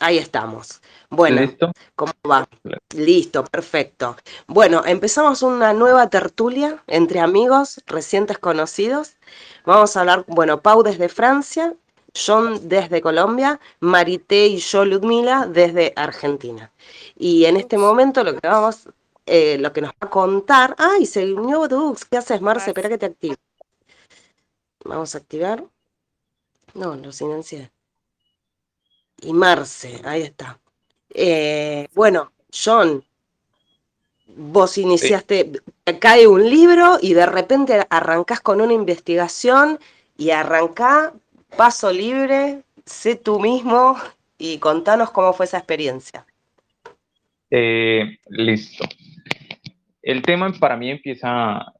Ahí estamos. Bueno, ¿Listo? ¿cómo va? Listo, perfecto. Bueno, empezamos una nueva tertulia entre amigos, recientes conocidos. Vamos a hablar, bueno, Pau desde Francia, John desde Colombia, Marité y yo, Ludmila, desde Argentina. Y en este momento lo que vamos, eh, lo que nos va a contar. ¡Ay! Se unió Dux. ¿Qué haces, Marce? Espera que te active. Vamos a activar. No, lo silencié y Marce, ahí está. Eh, bueno, John, vos iniciaste, cae un libro y de repente arrancás con una investigación y arrancá, paso libre, sé tú mismo y contanos cómo fue esa experiencia. Eh, listo. El tema para mí empieza,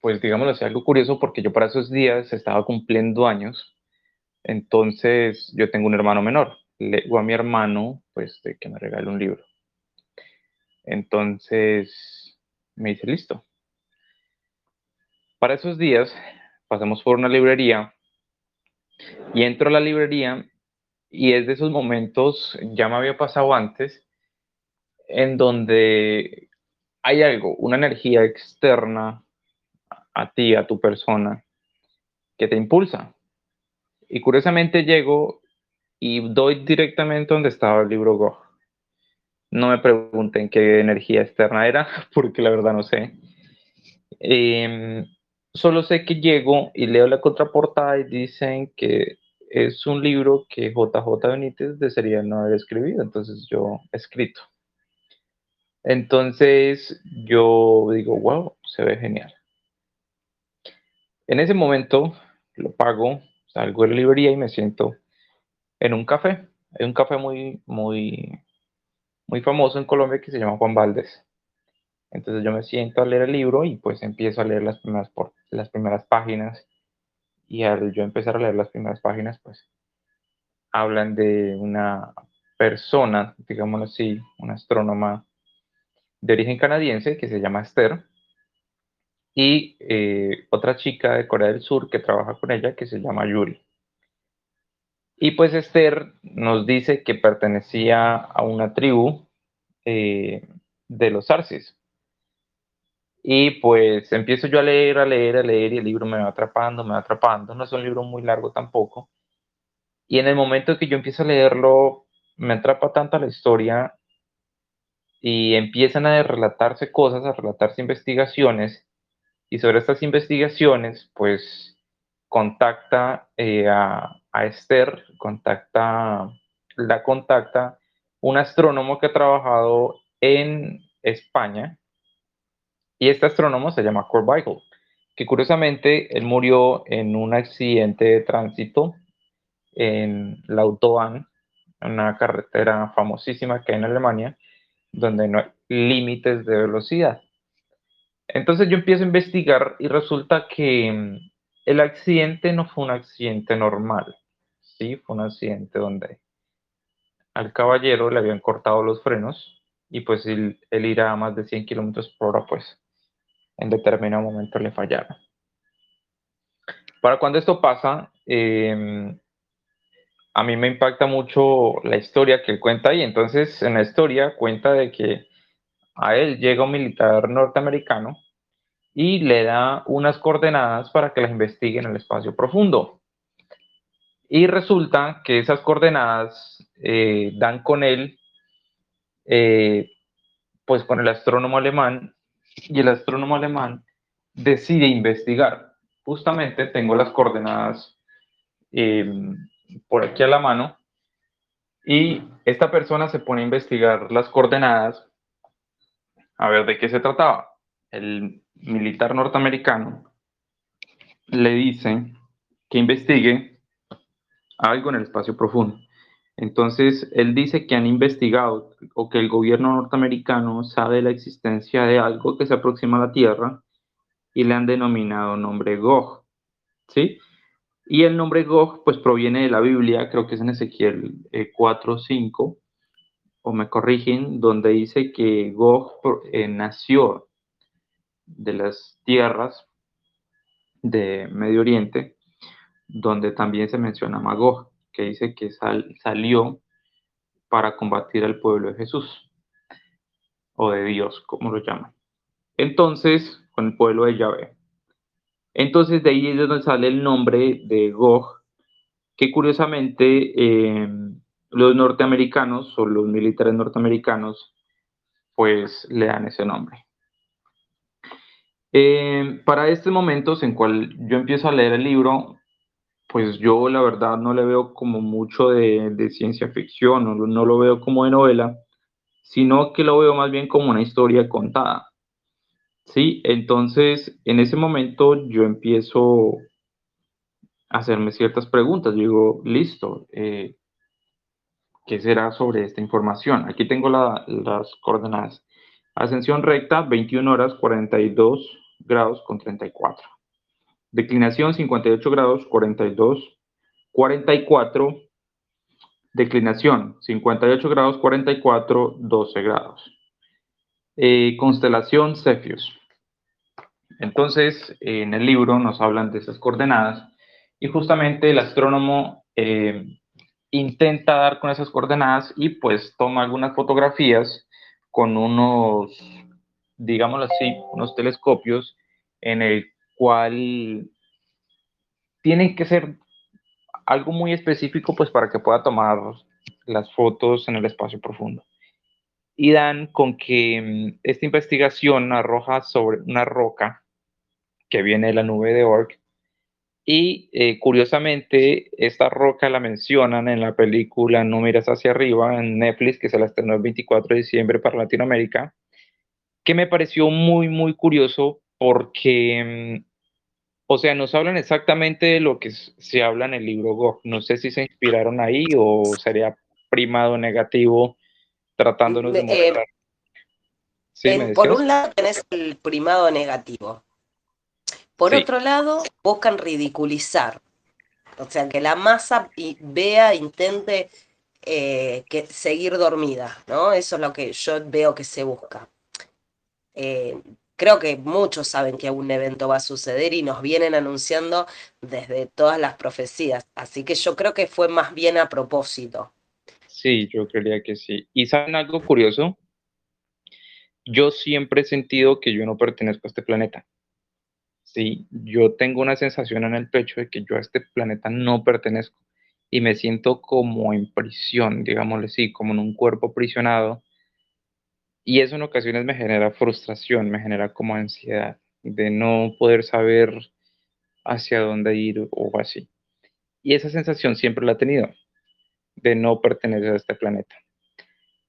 pues digámoslo así, algo curioso porque yo para esos días estaba cumpliendo años, entonces yo tengo un hermano menor, le a mi hermano, pues, de que me regale un libro. Entonces, me dice, listo. Para esos días, pasamos por una librería y entro a la librería y es de esos momentos, ya me había pasado antes, en donde hay algo, una energía externa a ti, a tu persona, que te impulsa. Y curiosamente llego y doy directamente donde estaba el libro Go. No me pregunten qué energía externa era, porque la verdad no sé. Em, solo sé que llego y leo la contraportada y dicen que es un libro que JJ Benítez desearía no haber escrito, entonces yo escrito. Entonces yo digo, wow, se ve genial. En ese momento lo pago, salgo de la librería y me siento en un café. Hay un café muy, muy, muy famoso en Colombia que se llama Juan Valdés. Entonces yo me siento a leer el libro y pues empiezo a leer las primeras, las primeras páginas. Y al yo empezar a leer las primeras páginas, pues hablan de una persona, digámoslo así, una astrónoma de origen canadiense que se llama Esther y eh, otra chica de Corea del Sur que trabaja con ella que se llama Yuri. Y pues Esther nos dice que pertenecía a una tribu eh, de los Arcis. Y pues empiezo yo a leer, a leer, a leer y el libro me va atrapando, me va atrapando. No es un libro muy largo tampoco. Y en el momento que yo empiezo a leerlo, me atrapa tanto la historia y empiezan a relatarse cosas, a relatarse investigaciones. Y sobre estas investigaciones, pues contacta eh, a, a Esther, contacta, la contacta un astrónomo que ha trabajado en España, y este astrónomo se llama Weichel, que curiosamente él murió en un accidente de tránsito en la Autobahn, una carretera famosísima que hay en Alemania, donde no hay límites de velocidad. Entonces yo empiezo a investigar y resulta que mm, el accidente no fue un accidente normal. Sí, fue un accidente donde al caballero le habían cortado los frenos y pues él, irá a más de 100 kilómetros por hora, pues en determinado momento le fallaron. Para cuando esto pasa, em, a mí me impacta mucho la historia que él cuenta y entonces en la historia cuenta de que a él llega un militar norteamericano y le da unas coordenadas para que las investigue en el espacio profundo. Y resulta que esas coordenadas eh, dan con él, eh, pues con el astrónomo alemán, y el astrónomo alemán decide investigar. Justamente tengo las coordenadas em, por aquí a la mano, y esta persona se pone a investigar las coordenadas a ver de qué se trataba. El militar norteamericano le dice que investigue algo en el espacio profundo. Entonces, él dice que han investigado o que el gobierno norteamericano sabe la existencia de algo que se aproxima a la Tierra y le han denominado nombre Gog. ¿Sí? Y el nombre Gog, pues proviene de la Biblia, creo que es en Ezequiel 4, eh, 5, o me corrigen, donde dice que Gog eh, nació de las tierras de Medio Oriente donde también se menciona Magog, que dice que salió para combatir al pueblo de Jesús, o de Dios, como lo llaman. Entonces, con el pueblo de Yahvé. Entonces, de ahí es donde sale el nombre de Gog, que curiosamente eh, los norteamericanos o los militares norteamericanos, pues le dan ese nombre. Eh, para estos momentos en cual yo empiezo a leer el libro, pues yo la verdad no le veo como mucho de, ciencia ficción, no, lo veo como de novela, sino que lo veo más bien como una historia contada. Sí, entonces en ese momento yo empiezo a hacerme ciertas preguntas. Digo, listo, eh, ¿qué será sobre esta información? Aquí tengo las coordenadas. Ascensión recta, 21 horas 42 grados con 34. Declinación 58 grados 42, 44. Declinación 58 grados 44, 12 grados. Eh, constelación Cepheus. Entonces, en el libro nos hablan de esas coordenadas y justamente el astrónomo eh, intenta dar con esas coordenadas y pues toma algunas fotografías con unos, digámoslo así, unos telescopios en el cual tienen que ser algo muy específico pues para que pueda tomar las fotos en el espacio profundo. Y dan con que mm, esta investigación arroja sobre una roca que viene de la nube de Oort y eh, curiosamente esta roca la mencionan en la película No miras hacia arriba en Netflix que se la estrenó el 24 de diciembre para Latinoamérica que me pareció muy muy curioso porque mm, o sea, nos hablan exactamente de lo que se habla en el libro Gog. No sé si se inspiraron ahí o sería primado negativo tratándonos de eh, mostrar. por un lado tenés el primado negativo. Por otro lado, buscan ridiculizar. O sea, que la masa vea, intente eh, que seguir dormida, ¿no? Eso es lo que yo veo que se busca. Eh, creo que muchos saben que un evento va a suceder y nos vienen anunciando desde todas las profecías. Así que yo creo que fue más bien a propósito. Sí, yo creía que sí. ¿Y saben algo curioso? Yo siempre he sentido que yo no pertenezco a este planeta. Sí, yo tengo una sensación en el pecho de que yo a este planeta no pertenezco y me siento como en prisión, digámosle así, como en un cuerpo aprisionado y eso en ocasiones me genera frustración, me genera como ansiedad de no poder saber hacia dónde ir o así. Y esa sensación siempre la he tenido, de no pertenecer a este planeta.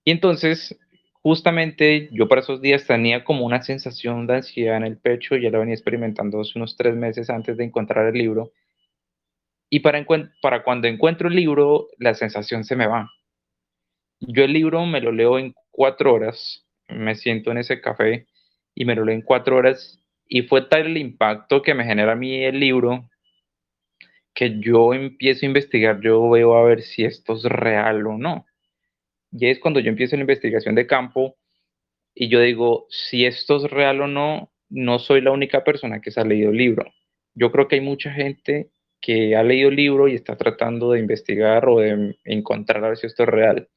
Y entonces, justamente yo para esos días tenía como una sensación de ansiedad en el pecho, ya la venía experimentando hace unos tres meses antes de encontrar el libro. Y para, para cuando encuentro el libro, la sensación se me va. Yo el libro me lo leo en cuatro horas me siento en ese café y me lo leo en cuatro horas y fue tal el impacto que me genera a mí el libro que yo empiezo a investigar, yo veo a ver si esto es real o no. Y es cuando yo empiezo la investigación de campo y yo digo, si esto es real o no, no soy la única persona que se ha leído el libro. Yo creo que hay mucha gente que ha leído el libro y está tratando de investigar o de encontrar a ver si esto es real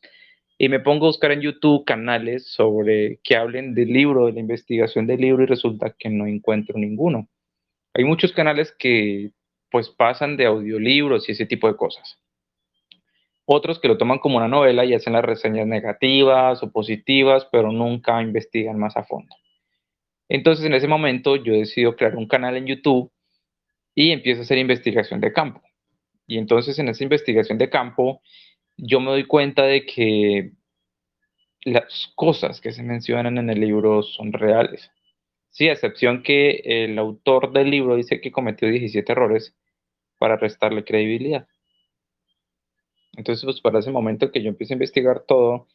y me pongo a buscar en YouTube canales sobre que hablen del libro, de la investigación del libro y resulta que no encuentro ninguno. Hay muchos canales que pues pasan de audiolibros y ese tipo de cosas. Otros que lo toman como una novela y hacen las reseñas negativas o positivas, pero nunca investigan más a fondo. Entonces en ese momento yo decido crear un canal en YouTube y empiezo a hacer investigación de campo. Y entonces en esa investigación de campo yo me doy cuenta de que las cosas que se mencionan en el libro son reales. Sí, a excepción que el autor del libro dice que cometió 17 errores para restarle credibilidad. Entonces, pues para ese momento que yo empiezo a investigar todo,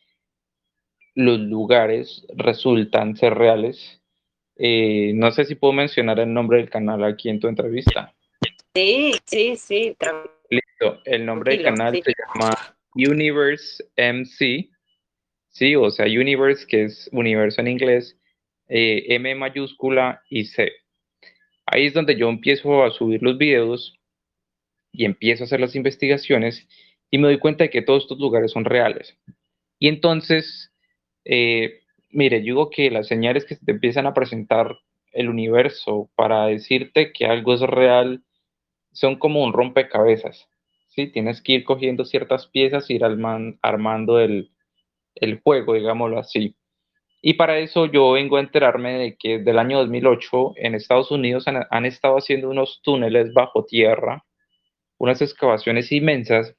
los lugares resultan ser reales. Eh, no sé si puedo mencionar el nombre del canal aquí en tu entrevista. Sí, sí, sí. Listo. El nombre del canal se llama Universe MC, sí, o sea, Universe, que es universo en inglés, eh, M mayúscula y C. Ahí es donde yo empiezo a subir los videos y empiezo a hacer las investigaciones y me doy cuenta de que todos estos lugares son reales. Y entonces, eh, mire, yo digo que las señales que te empiezan a presentar el universo para decirte que algo es real son como un rompecabezas. ¿Sí? Tienes que ir cogiendo ciertas piezas ir armando el, el juego, digámoslo así. Y para eso yo vengo a enterarme de que desde el año 2008 en Estados Unidos han, han, estado haciendo unos túneles bajo tierra, unas excavaciones inmensas,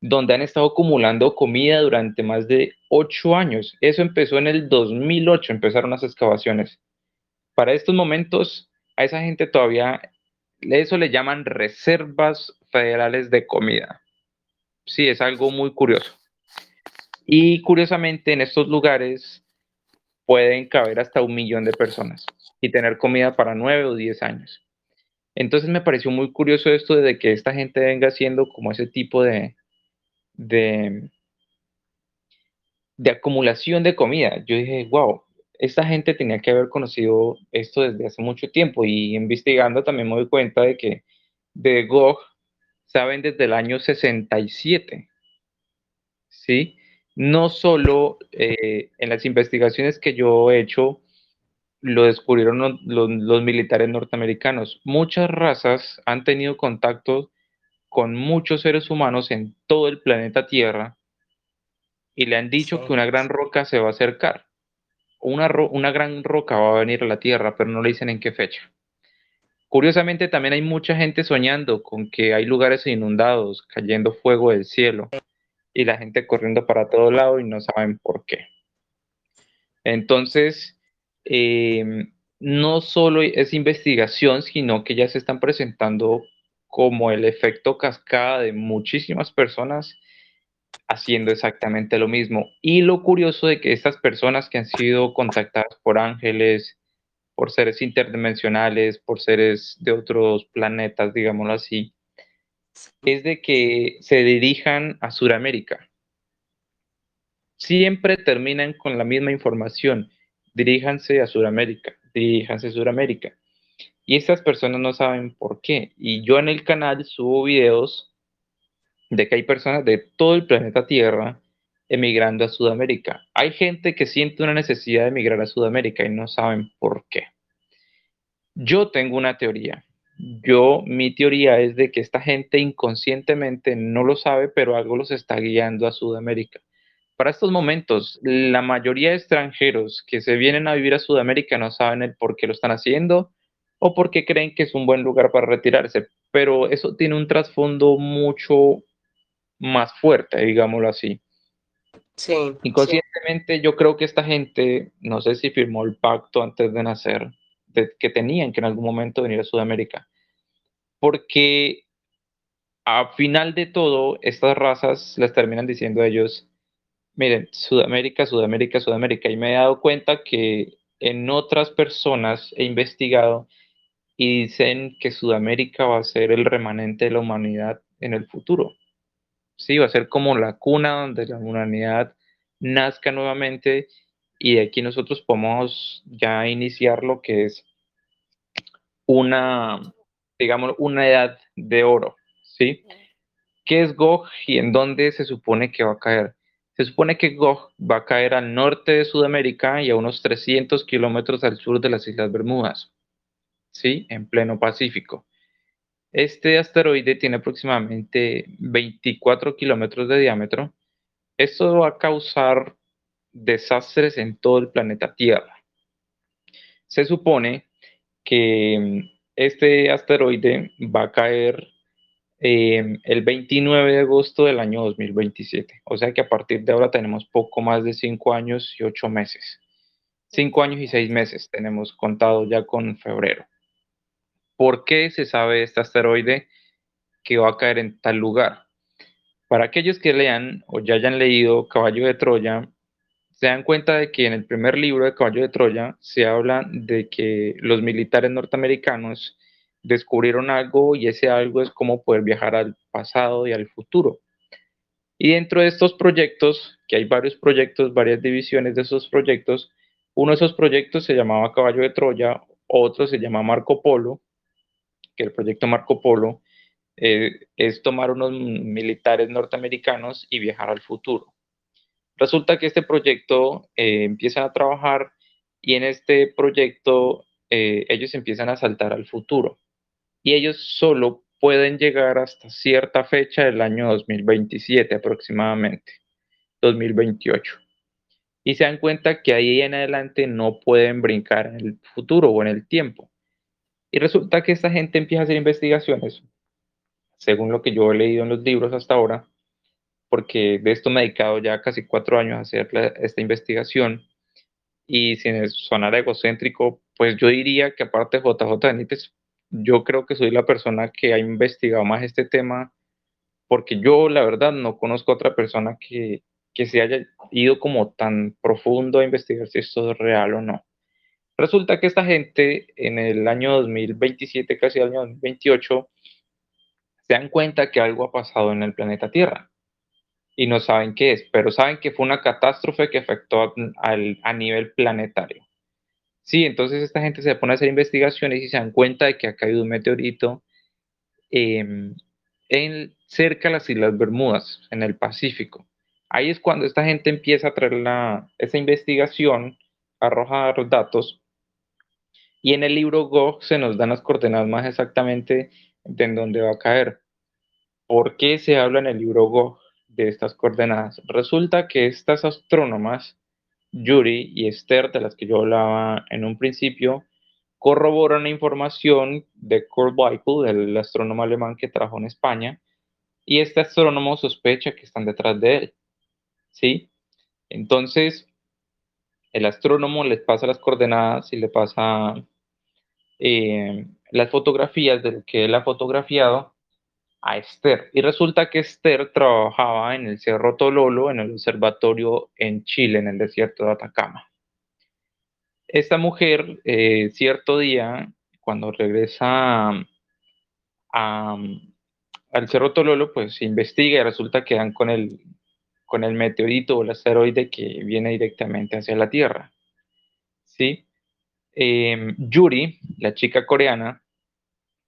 donde han estado acumulando comida durante más de ocho años. Eso empezó en el 2008, empezaron las excavaciones. Para estos momentos, a esa gente todavía, eso le llaman reservas federales de comida. Sí, es algo muy curioso. Y curiosamente en estos lugares pueden caber hasta un millón de personas y tener comida para nueve o diez años. Entonces me pareció muy curioso esto de que esta gente venga haciendo como ese tipo de, de, acumulación de comida. Yo dije, wow, esta gente tenía que haber conocido esto desde hace mucho tiempo y investigando también me doy cuenta de que de Gog saben desde el año 67. ¿Sí? no solo eh, en las investigaciones que yo he hecho, lo descubrieron los, militares norteamericanos. Muchas razas han tenido contacto con muchos seres humanos en todo el planeta Tierra y le han dicho que una gran roca se va a acercar. Una, una gran roca va a venir a la Tierra, pero no le dicen en qué fecha. Curiosamente, también hay mucha gente soñando con que hay lugares inundados, cayendo fuego del cielo y la gente corriendo para todo lado y no saben por qué. Entonces, em, no solo es investigación, sino que ya se están presentando como el efecto cascada de muchísimas personas haciendo exactamente lo mismo. Y lo curioso de que estas personas que han sido contactadas por ángeles, por seres interdimensionales, por seres de otros planetas, digámoslo así, es de que se dirijan a Sudamérica. Siempre terminan con la misma información. Diríjanse a Sudamérica, diríjanse a Sudamérica. Y estas personas no saben por qué. Y yo en el canal subo videos de que hay personas de todo el planeta Tierra emigrando a Sudamérica. Hay gente que siente una necesidad de emigrar a Sudamérica y no saben por qué. Yo tengo una teoría yo, mi teoría es de que esta gente inconscientemente no lo sabe, pero algo los está guiando a Sudamérica. Para estos momentos, la mayoría de extranjeros que se vienen a vivir a Sudamérica no saben el por qué lo están haciendo o porque creen que es un buen lugar para retirarse, pero eso tiene un trasfondo mucho más fuerte, digámoslo así. Sí. Inconscientemente yo creo que esta gente, no sé si firmó el pacto antes de nacer, que tenían que en algún momento venir a Sudamérica. Porque a final de todo, estas razas les terminan diciendo a ellos, miren, Sudamérica, Sudamérica, Sudamérica. Y me he dado cuenta que en otras personas he investigado y dicen que Sudamérica va a ser el remanente de la humanidad en el futuro. Sí, va a ser como la cuna donde la humanidad nazca nuevamente y de aquí nosotros podemos ya iniciar lo que es una, digamos, una edad de oro, ¿sí? ¿Qué es Gog y en dónde se supone que va a caer? Se supone que Gog va a caer al norte de Sudamérica y a unos 300 kilómetros al sur de las Islas Bermudas, ¿sí? En pleno Pacífico. Este asteroide tiene aproximadamente 24 kilómetros de diámetro. Esto va a causar desastres en todo el planeta Tierra. Se supone que mm, este asteroide va a caer em, el 29 de agosto del año 2027. O sea que a partir de ahora tenemos poco más de 5 años y 8 meses. 5 años y 6 meses tenemos contado ya con febrero. ¿Por qué se sabe este asteroide que va a caer en tal lugar? Para aquellos que lean o ya hayan leído Caballo de Troya, se dan cuenta de que en el primer libro de Caballo de Troya se habla de que los militares norteamericanos descubrieron algo y ese algo es cómo poder viajar al pasado y al futuro. Y dentro de estos proyectos, que hay varios proyectos, varias divisiones de esos proyectos, uno de esos proyectos se llamaba Caballo de Troya, otro se llama Marco Polo, que el proyecto Marco Polo eh, es tomar unos militares norteamericanos y viajar al futuro. Resulta que este proyecto eh, empieza a trabajar y en este proyecto eh, ellos empiezan a saltar al futuro y ellos solo pueden llegar hasta cierta fecha del año 2027 aproximadamente, 2028. Y se dan cuenta que ahí en adelante no pueden brincar en el futuro o en el tiempo. Y resulta que esta gente empieza a hacer investigaciones, según lo que yo he leído en los libros hasta ahora, porque de esto me he dedicado ya casi cuatro años a hacer esta investigación. Y sin sonar egocéntrico, pues yo diría que aparte de JJ Benítez, yo creo que soy la persona que ha investigado más este tema, porque yo la verdad no conozco a otra persona que, que se haya ido como tan profundo a investigar si esto es real o no. Resulta que esta gente en el año 2027, casi el año 2028, se dan cuenta que algo ha pasado en el planeta Tierra y no saben qué es, pero saben que fue una catástrofe que afectó al, a nivel planetario. Sí, entonces esta gente se pone a hacer investigaciones y se dan cuenta de que ha caído un meteorito em, en, cerca de las Islas Bermudas, en el Pacífico. Ahí es cuando esta gente empieza a traer la, esa investigación, a arrojar datos y en el libro Go se nos dan las coordenadas más exactamente de en dónde va a caer. ¿Por qué se habla en el libro Go de estas coordenadas? Resulta que estas astrónomas, Yuri y Esther, de las que yo hablaba en un principio, corroboran la información de Kurt Weichel, del astrónomo alemán que trabajó en España, y este astrónomo sospecha que están detrás de él. ¿Sí? Entonces, el astrónomo les pasa las coordenadas y le pasa eh, las fotografías de lo que él ha fotografiado a Esther. Y resulta que Esther trabajaba en el Cerro Tololo, en el observatorio en Chile, en el desierto de Atacama. Esta mujer, eh, cierto día, cuando regresa al Cerro Tololo, pues investiga y resulta que dan con el, con el meteorito o el asteroide que viene directamente hacia la Tierra. ¿Sí? Em, Yuri, la chica coreana,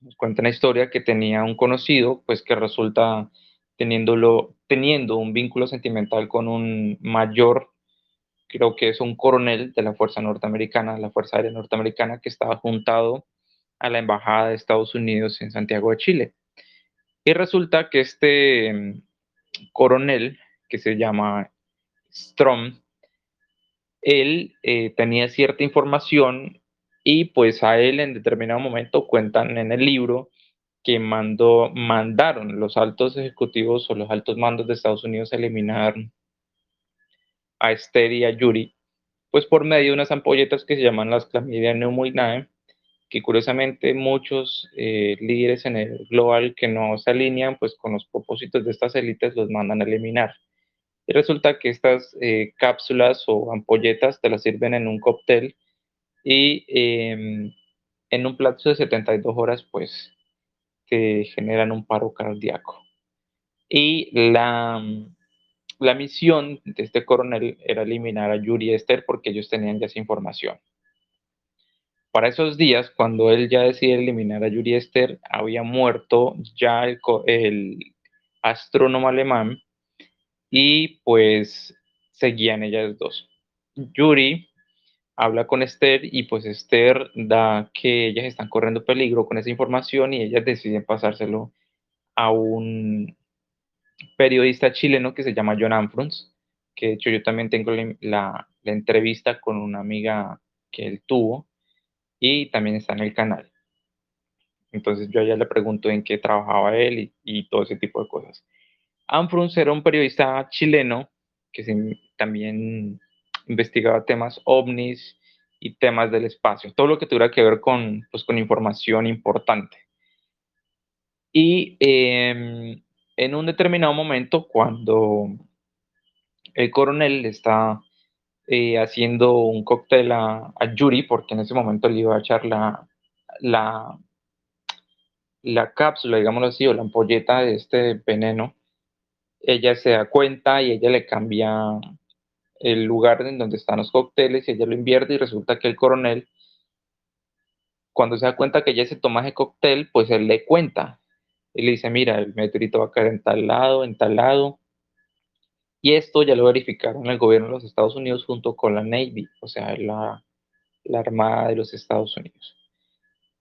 nos cuenta una historia que tenía un conocido, pues que resulta teniéndolo, teniendo un vínculo sentimental con un mayor, creo que es un coronel de la Fuerza Norteamericana, la Fuerza Aérea Norteamericana, que estaba juntado a la Embajada de Estados Unidos en Santiago de Chile. Y resulta que este em, coronel que se llama Strom, él eh, tenía cierta información y pues a él en determinado momento cuentan en el libro que mandó, mandaron los altos ejecutivos o los altos mandos de Estados Unidos a eliminar a Esther y a Yuri, pues por medio de unas ampolletas que se llaman las Clamidia pneumoniae, que curiosamente muchos eh, líderes en el global que no se alinean pues con los propósitos de estas élites los mandan a eliminar. Y resulta que estas eh, cápsulas o ampolletas te las sirven en un cóctel y em, en un plazo de 72 horas pues te generan un paro cardíaco. Y la, la misión de este coronel era eliminar a Yuri y Esther porque ellos tenían ya esa información. Para esos días, cuando él ya decide eliminar a Yuri Esther, había muerto ya el, el astrónomo alemán y pues seguían ellas dos. Yuri habla con Esther y pues Esther da que ellas están corriendo peligro con esa información y ellas deciden pasárselo a un periodista chileno que se llama John Amfrons, que de hecho yo también tengo la, entrevista con una amiga que él tuvo y también está en el canal. Entonces yo ya le pregunto en qué trabajaba él y todo ese tipo de cosas. Amfrunz era un periodista chileno que también investigaba temas ovnis y temas del espacio, todo lo que tuviera que ver con, pues, con información importante. Y em, en un determinado momento, cuando el coronel está eh, haciendo un cóctel a, Yuri, porque en ese momento le iba a echar la, la, la cápsula, digámoslo así, o la ampolleta de este veneno, ella se da cuenta y ella le cambia el lugar en donde están los cócteles y ella lo invierte y resulta que el coronel, cuando se da cuenta que ella se toma ese cóctel, pues él le cuenta y le dice, mira, el meteorito va a caer en tal lado, en tal lado. Y esto ya lo verificaron el gobierno de los Estados Unidos junto con la Navy, o sea, la, Armada de los Estados Unidos.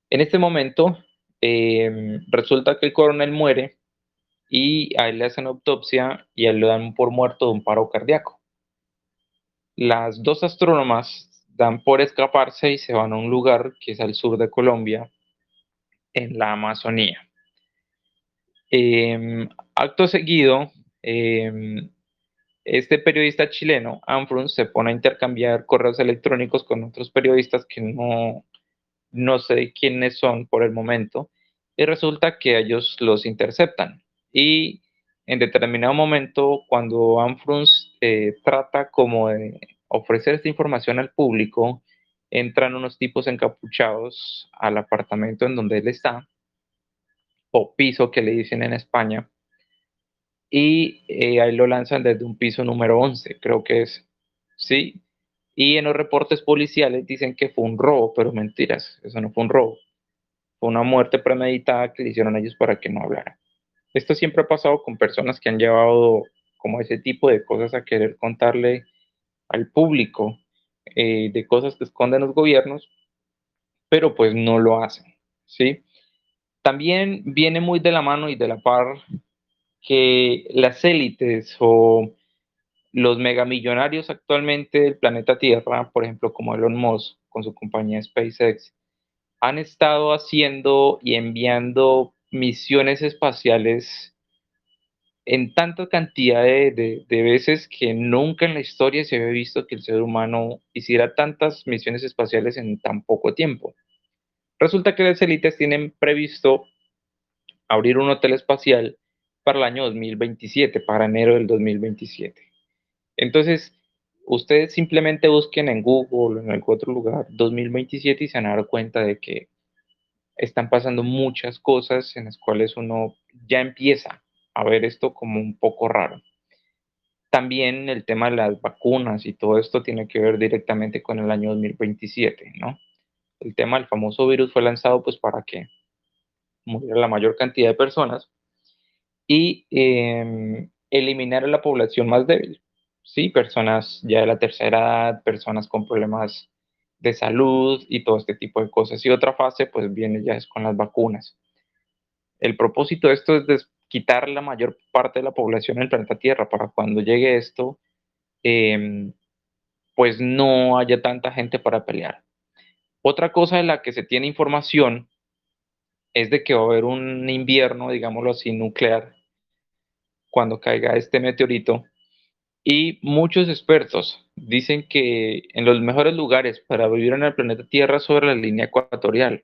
En este momento, em, resulta que el coronel muere y a él le hacen autopsia y a él le dan por muerto de un paro cardíaco. Las dos astrónomas dan por escaparse y se van a un lugar que es al sur de Colombia, en la Amazonía. Em, acto seguido, em, este periodista chileno, Anfrun, se pone a intercambiar correos electrónicos con otros periodistas que no, no sé quiénes son por el momento, y resulta que ellos los interceptan. Y en determinado momento, cuando Anfruns eh, trata como de ofrecer esta información al público, entran unos tipos encapuchados al apartamento en donde él está, o piso que le dicen en España, y eh, ahí lo lanzan desde un piso número 11, creo que es, ¿sí? Y en los reportes policiales dicen que fue un robo, pero mentiras, eso no fue un robo, fue una muerte premeditada que le hicieron a ellos para que no hablaran. Esto siempre ha pasado con personas que han llevado como ese tipo de cosas a querer contarle al público eh, de cosas que esconden los gobiernos, pero pues no lo hacen, ¿sí? También viene muy de la mano y de la par que las élites o los megamillonarios actualmente del planeta Tierra, por ejemplo, como Elon Musk con su compañía SpaceX, han estado haciendo y enviando misiones espaciales en tanta cantidad de, veces que nunca en la historia se había visto que el ser humano hiciera tantas misiones espaciales en tan poco tiempo. Resulta que las élites tienen previsto abrir un hotel espacial para el año 2027, para enero del 2027. Entonces, ustedes simplemente busquen en Google o en algún otro lugar 2027 y se van a cuenta de que están pasando muchas cosas en las cuales uno ya empieza a ver esto como un poco raro. También el tema de las vacunas y todo esto tiene que ver directamente con el año 2027, ¿no? El tema del famoso virus fue lanzado pues para que muriera la mayor cantidad de personas y em, eliminar a la población más débil, ¿sí? Personas ya de la tercera edad, personas con problemas de salud y todo este tipo de cosas. Y otra fase, pues viene ya es con las vacunas. El propósito de esto es quitar la mayor parte de la población del planeta Tierra para cuando llegue esto, em, pues no haya tanta gente para pelear. Otra cosa de la que se tiene información es de que va a haber un invierno, digámoslo así, nuclear, cuando caiga este meteorito. Y muchos expertos dicen que en los mejores lugares para vivir en el planeta Tierra sobre la línea ecuatorial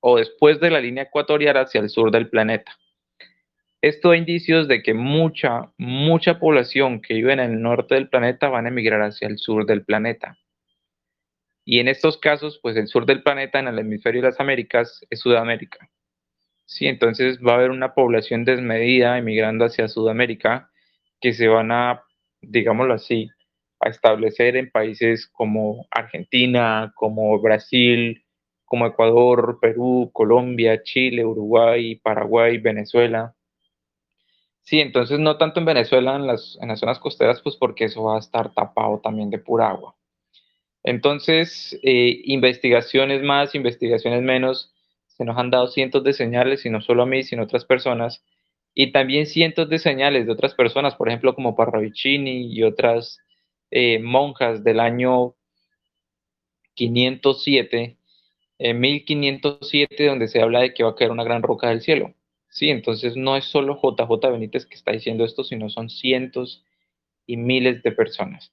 o después de la línea ecuatorial hacia el sur del planeta. Esto da indicios de que mucha, mucha población que vive en el norte del planeta van a emigrar hacia el sur del planeta. Y en estos casos, pues el sur del planeta en el hemisferio de las Américas es Sudamérica. Sí, entonces va a haber una población desmedida emigrando hacia Sudamérica que se van a digámoslo así, a establecer en países como Argentina, como Brasil, como Ecuador, Perú, Colombia, Chile, Uruguay, Paraguay, Venezuela. Sí, entonces no tanto en Venezuela, en las, en las zonas costeras, pues porque eso va a estar tapado también de pura agua. Entonces, eh, investigaciones más, investigaciones menos, se nos han dado cientos de señales, y no solo a mí, sino a otras personas, y también cientos de señales de otras personas, por ejemplo, como Parravicini y otras eh, monjas del año 507, 1507, donde se habla de que va a caer una gran roca del cielo. Sí, entonces no es solo JJ Benítez que está diciendo esto, sino son cientos y miles de personas.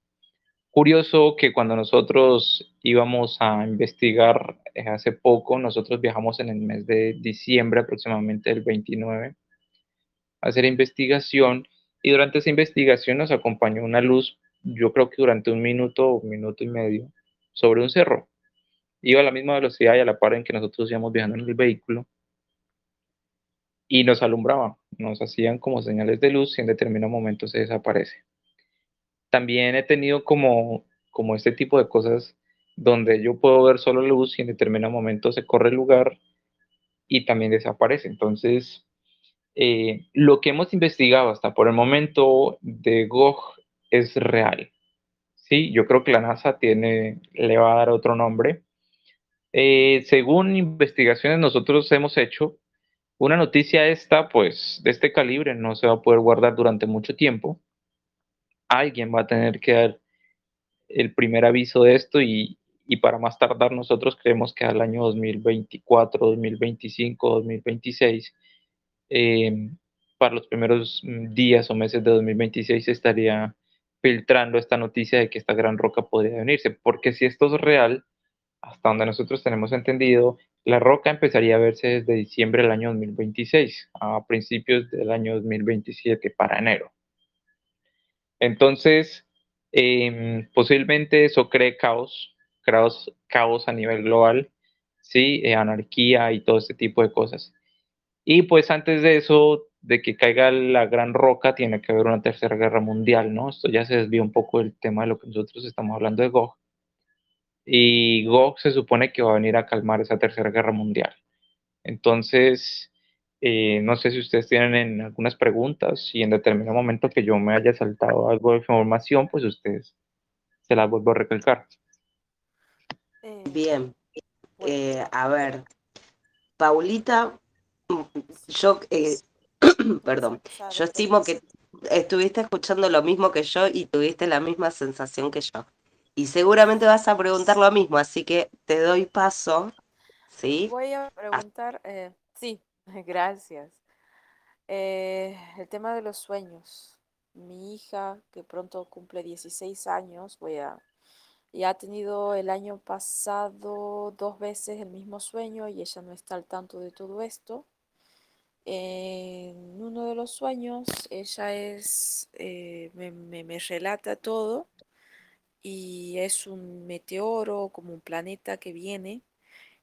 Curioso que cuando nosotros íbamos a investigar eh, hace poco, nosotros viajamos en el mes de diciembre, aproximadamente el 29, hacer investigación y durante esa investigación nos acompañó una luz, yo creo que durante un minuto o minuto y medio, sobre un cerro. Iba a la misma velocidad y a la par en que nosotros íbamos viajando en el vehículo y nos alumbraba, nos hacían como señales de luz y en determinado momento se desaparece. También he tenido como, como este tipo de cosas donde yo puedo ver solo luz y en determinado momento se corre el lugar y también desaparece. Entonces, eh, lo que hemos investigado hasta por el momento de Gog es real. Sí, yo creo que la NASA tiene, le va a dar otro nombre. Eh, según investigaciones nosotros hemos hecho, una noticia esta, pues, de este calibre no se va a poder guardar durante mucho tiempo. Alguien va a tener que dar el primer aviso de esto y, y para más tardar nosotros creemos que al año 2024, 2025, 2026, eh, para los primeros días o meses de 2026 se estaría filtrando esta noticia de que esta gran roca podría venirse, porque si esto es real, hasta donde nosotros tenemos entendido, la roca empezaría a verse desde diciembre del año 2026 a principios del año 2027 para enero. Entonces, eh, posiblemente eso cree caos, caos, caos a nivel global, ¿sí? Eh, anarquía y todo este tipo de cosas. Y pues antes de eso, de que caiga la gran roca, tiene que haber una tercera guerra mundial, ¿no? Esto ya se desvía un poco del tema de lo que nosotros estamos hablando de Gog. Y Gog se supone que va a venir a calmar esa tercera guerra mundial. Entonces, eh, no sé si ustedes tienen algunas preguntas y en determinado momento que yo me haya saltado algo de información, pues ustedes se las vuelvo a recalcar. Bien, eh, a ver, Paulita, yo, eh, perdón, yo estimo que estuviste escuchando lo mismo que yo y tuviste la misma sensación que yo. Y seguramente vas a preguntar lo mismo, así que te doy paso. ¿Sí? Voy a preguntar, eh, sí, gracias. Eh, el tema de los sueños. Mi hija, que pronto cumple 16 años, voy a, ya ha tenido el año pasado dos veces el mismo sueño y ella no está al tanto de todo esto. En uno de los sueños, ella es, eh, me, me relata todo y es un meteoro, como un planeta que viene.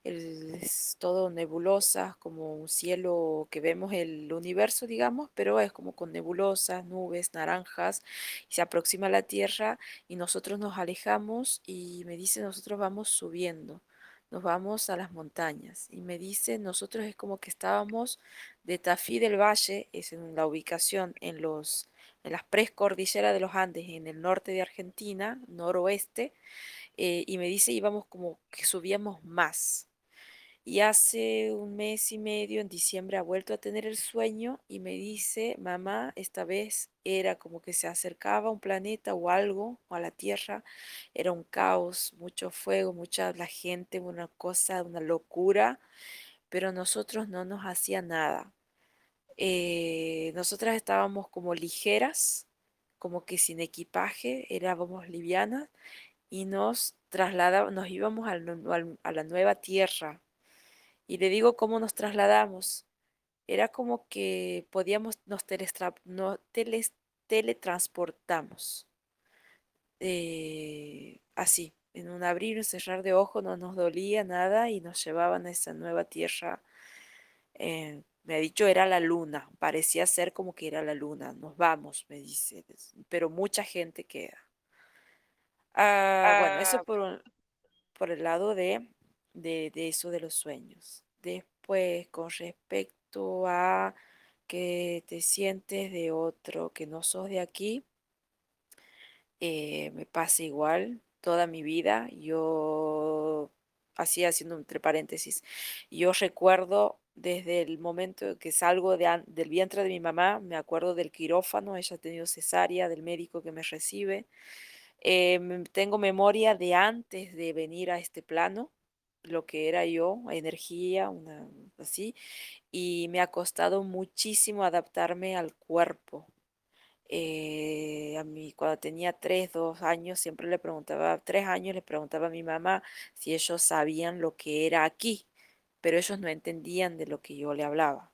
Es todo nebulosas, como un cielo que vemos el universo, digamos, pero es como con nebulosas, nubes, naranjas, y se aproxima a la Tierra y nosotros nos alejamos y me dice, nosotros vamos subiendo, nos vamos a las montañas. Y me dice, nosotros es como que estábamos de Tafí del Valle, es en la ubicación en los en las precordilleras de los Andes, en el norte de Argentina, noroeste, eh, y me dice íbamos como que subíamos más. Y hace un mes y medio, en diciembre, ha vuelto a tener el sueño y me dice, mamá, esta vez era como que se acercaba un planeta o algo, o a la Tierra, era un caos, mucho fuego, mucha la gente, una cosa, una locura, pero nosotros no nos hacía nada. Eh, nosotras estábamos como ligeras, como que sin equipaje, éramos livianas y nos trasladábamos, nos íbamos a la nueva Tierra y le digo cómo nos trasladamos. Era como que podíamos, nos, teletransportamos. Eh, así, en un abrir y un cerrar de ojos no nos dolía nada y nos llevaban a esa nueva tierra. Eh, me ha dicho era la luna, parecía ser como que era la luna. Nos vamos, me dice, pero mucha gente queda. Ah, bueno, eso ah. por, por el lado de de, eso de los sueños. Después, con respecto a que te sientes de otro, que no sos de aquí, eh, me pasa igual toda mi vida. Yo, así haciendo entre paréntesis, yo recuerdo desde el momento que salgo del vientre de mi mamá, me acuerdo del quirófano, ella ha tenido cesárea, del médico que me recibe. Eh, tengo memoria de antes de venir a este plano, lo que era yo, energía, una, así, y me ha costado muchísimo adaptarme al cuerpo. Eh, a mí cuando tenía tres, dos años, siempre le preguntaba, tres años le preguntaba a mi mamá si ellos sabían lo que era aquí, pero ellos no entendían de lo que yo le hablaba.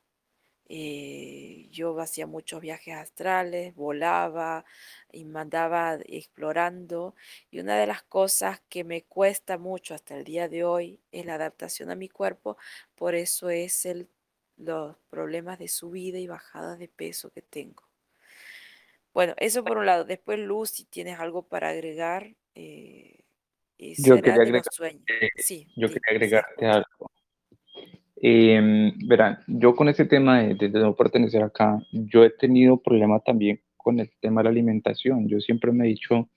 Eh, yo hacía muchos viajes astrales, volaba y mandaba explorando. Y una de las cosas que me cuesta mucho hasta el día de hoy es la adaptación a mi cuerpo. Por eso es el, los problemas de subida y bajada de peso que tengo. Bueno, eso por un lado. Después, Luz, si tienes algo para agregar. Eh, yo quería, agregar, sí, yo quería agregarte algo. Eh, verán, yo con ese tema de, no pertenecer acá, yo he tenido problemas también con el tema de la alimentación. Yo siempre me he dicho,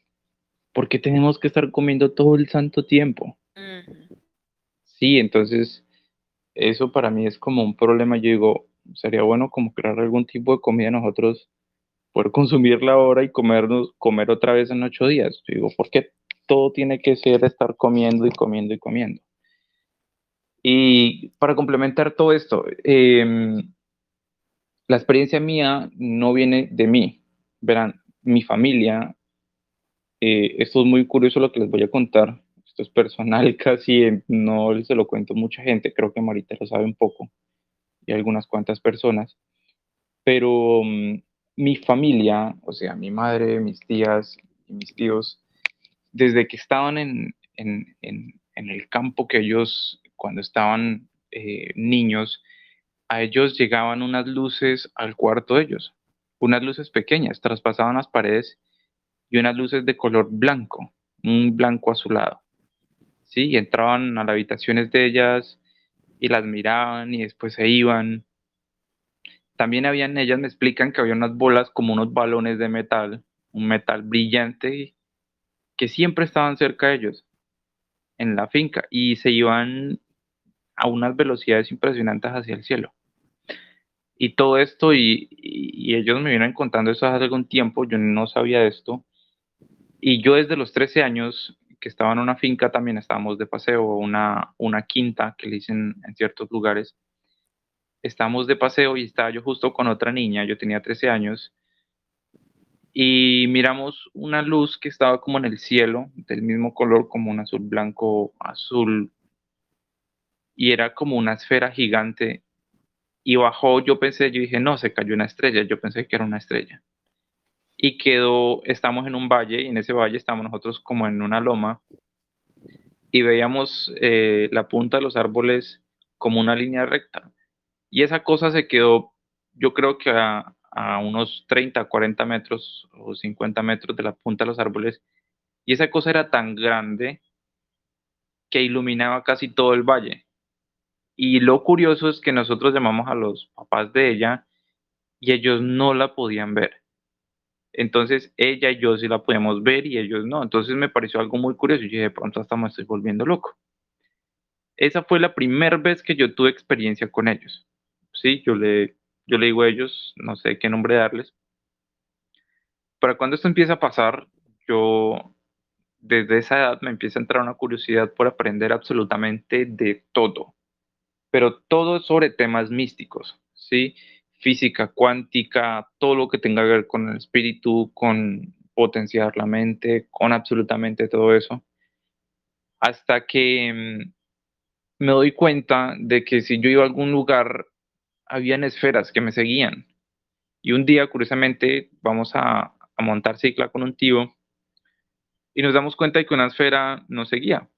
¿por qué tenemos que estar comiendo todo el santo tiempo? Sí, entonces eso para mí es como un problema. Yo digo, sería bueno como crear algún tipo de comida nosotros, poder consumirla ahora y comernos, comer otra vez en ocho días. Yo digo, ¿por qué todo tiene que ser estar comiendo y comiendo y comiendo? Y para complementar todo esto, em, la experiencia mía no viene de mí. Verán, mi familia, eh, esto es muy curioso lo que les voy a contar. Esto es personal, casi no se lo cuento a mucha gente, creo que Marita lo sabe un poco y algunas cuantas personas. Pero mm, mi familia, o sea, mi madre, mis tías y mis tíos, desde que estaban en, en, en el campo que ellos, cuando estaban eh, niños, a ellos llegaban unas luces al cuarto de ellos, unas luces pequeñas, traspasaban las paredes y unas luces de color blanco, un blanco azulado. ¿Sí? Y entraban a las habitaciones de ellas y las miraban y después se iban. También habían, ellas me explican que había unas bolas como unos balones de metal, un metal brillante que siempre estaban cerca de ellos en la finca y se iban a unas velocidades impresionantes hacia el cielo. Y todo esto, y, ellos me vienen contando eso hace algún tiempo, yo no sabía esto. Y yo desde los 13 años que estaba en una finca, también estábamos de paseo, una, una quinta que le dicen en ciertos lugares. Estábamos de paseo y estaba yo justo con otra niña, yo tenía 13 años, y miramos una luz que estaba como en el cielo, del mismo color como un azul blanco, azul, y era como una esfera gigante y bajó, yo pensé, yo dije, no, se cayó una estrella, yo pensé que era una estrella. Y quedó, estamos en un valle, y en ese valle estamos nosotros como en una loma, y veíamos eh, la punta de los árboles como una línea recta. Y esa cosa se quedó, yo creo que a, a unos 30, 40 metros o 50 metros de la punta de los árboles, y esa cosa era tan grande que iluminaba casi todo el valle. Y lo curioso es que nosotros llamamos a los papás de ella y ellos no la podían ver. Entonces ella y yo sí la podíamos ver y ellos no. Entonces me pareció algo muy curioso y de pronto hasta me estoy volviendo loco. Esa fue la primera vez que yo tuve experiencia con ellos. Sí, yo le, yo le digo a ellos, no sé qué nombre darles. Para cuando esto empieza a pasar, yo desde esa edad me empieza a entrar una curiosidad por aprender absolutamente de todo pero todo sobre temas místicos, ¿sí? Física cuántica, todo lo que tenga que ver con el espíritu, con potenciar la mente, con absolutamente todo eso. Hasta que mm, me doy cuenta de que si yo iba a algún lugar, habían esferas que me seguían. Y un día, curiosamente, vamos a, a montar cicla con un tío y nos damos cuenta de que una esfera nos seguía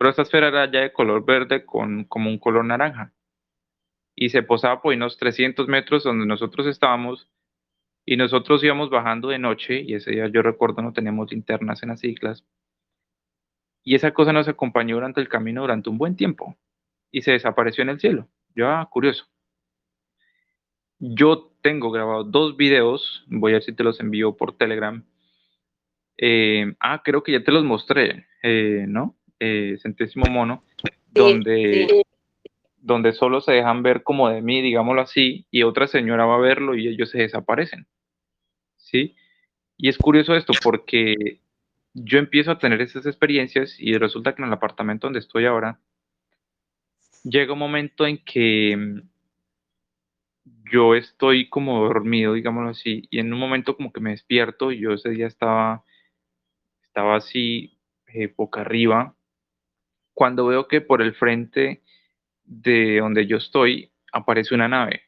pero esta esfera era ya de color verde con como un color naranja. Y se posaba por unos 300 metros donde nosotros estábamos y nosotros íbamos bajando de noche y ese día yo recuerdo no teníamos linternas en las ciclas. Y esa cosa nos acompañó durante el camino durante un buen tiempo y se desapareció en el cielo. Yo, ah, curioso. Yo tengo grabado dos videos, voy a ver si te los envío por Telegram. Eh, ah, creo que ya te los mostré, eh, ¿no? Eh, centésimo mono, donde, donde solo se dejan ver como de mí, digámoslo así, y otra señora va a verlo y ellos se desaparecen. ¿Sí? Y es curioso esto porque yo empiezo a tener esas experiencias y resulta que en el apartamento donde estoy ahora, llega un momento en que mm, yo estoy como dormido, digámoslo así, y en un momento como que me despierto y yo ese día estaba, estaba así, eh, boca arriba, cuando veo que por el frente de donde yo estoy aparece una nave,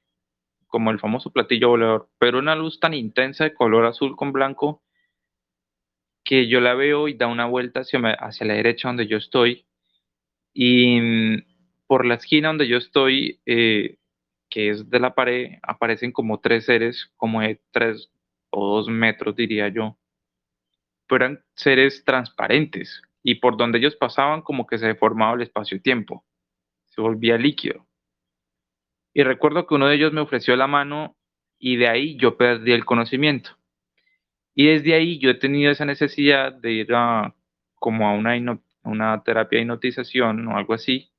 como el famoso platillo volador, pero una luz tan intensa de color azul con blanco que yo la veo y da una vuelta hacia, la derecha donde yo estoy. Y mm, por la esquina donde yo estoy, eh, que es de la pared, aparecen como tres seres, como de tres o dos metros diría yo, pero eran seres transparentes, y por donde ellos pasaban como que se deformaba el espacio-tiempo, se volvía líquido. Y recuerdo que uno de ellos me ofreció la mano y de ahí yo perdí el conocimiento. Y desde ahí yo he tenido esa necesidad de ir a como a una, una terapia de hipnotización o algo así,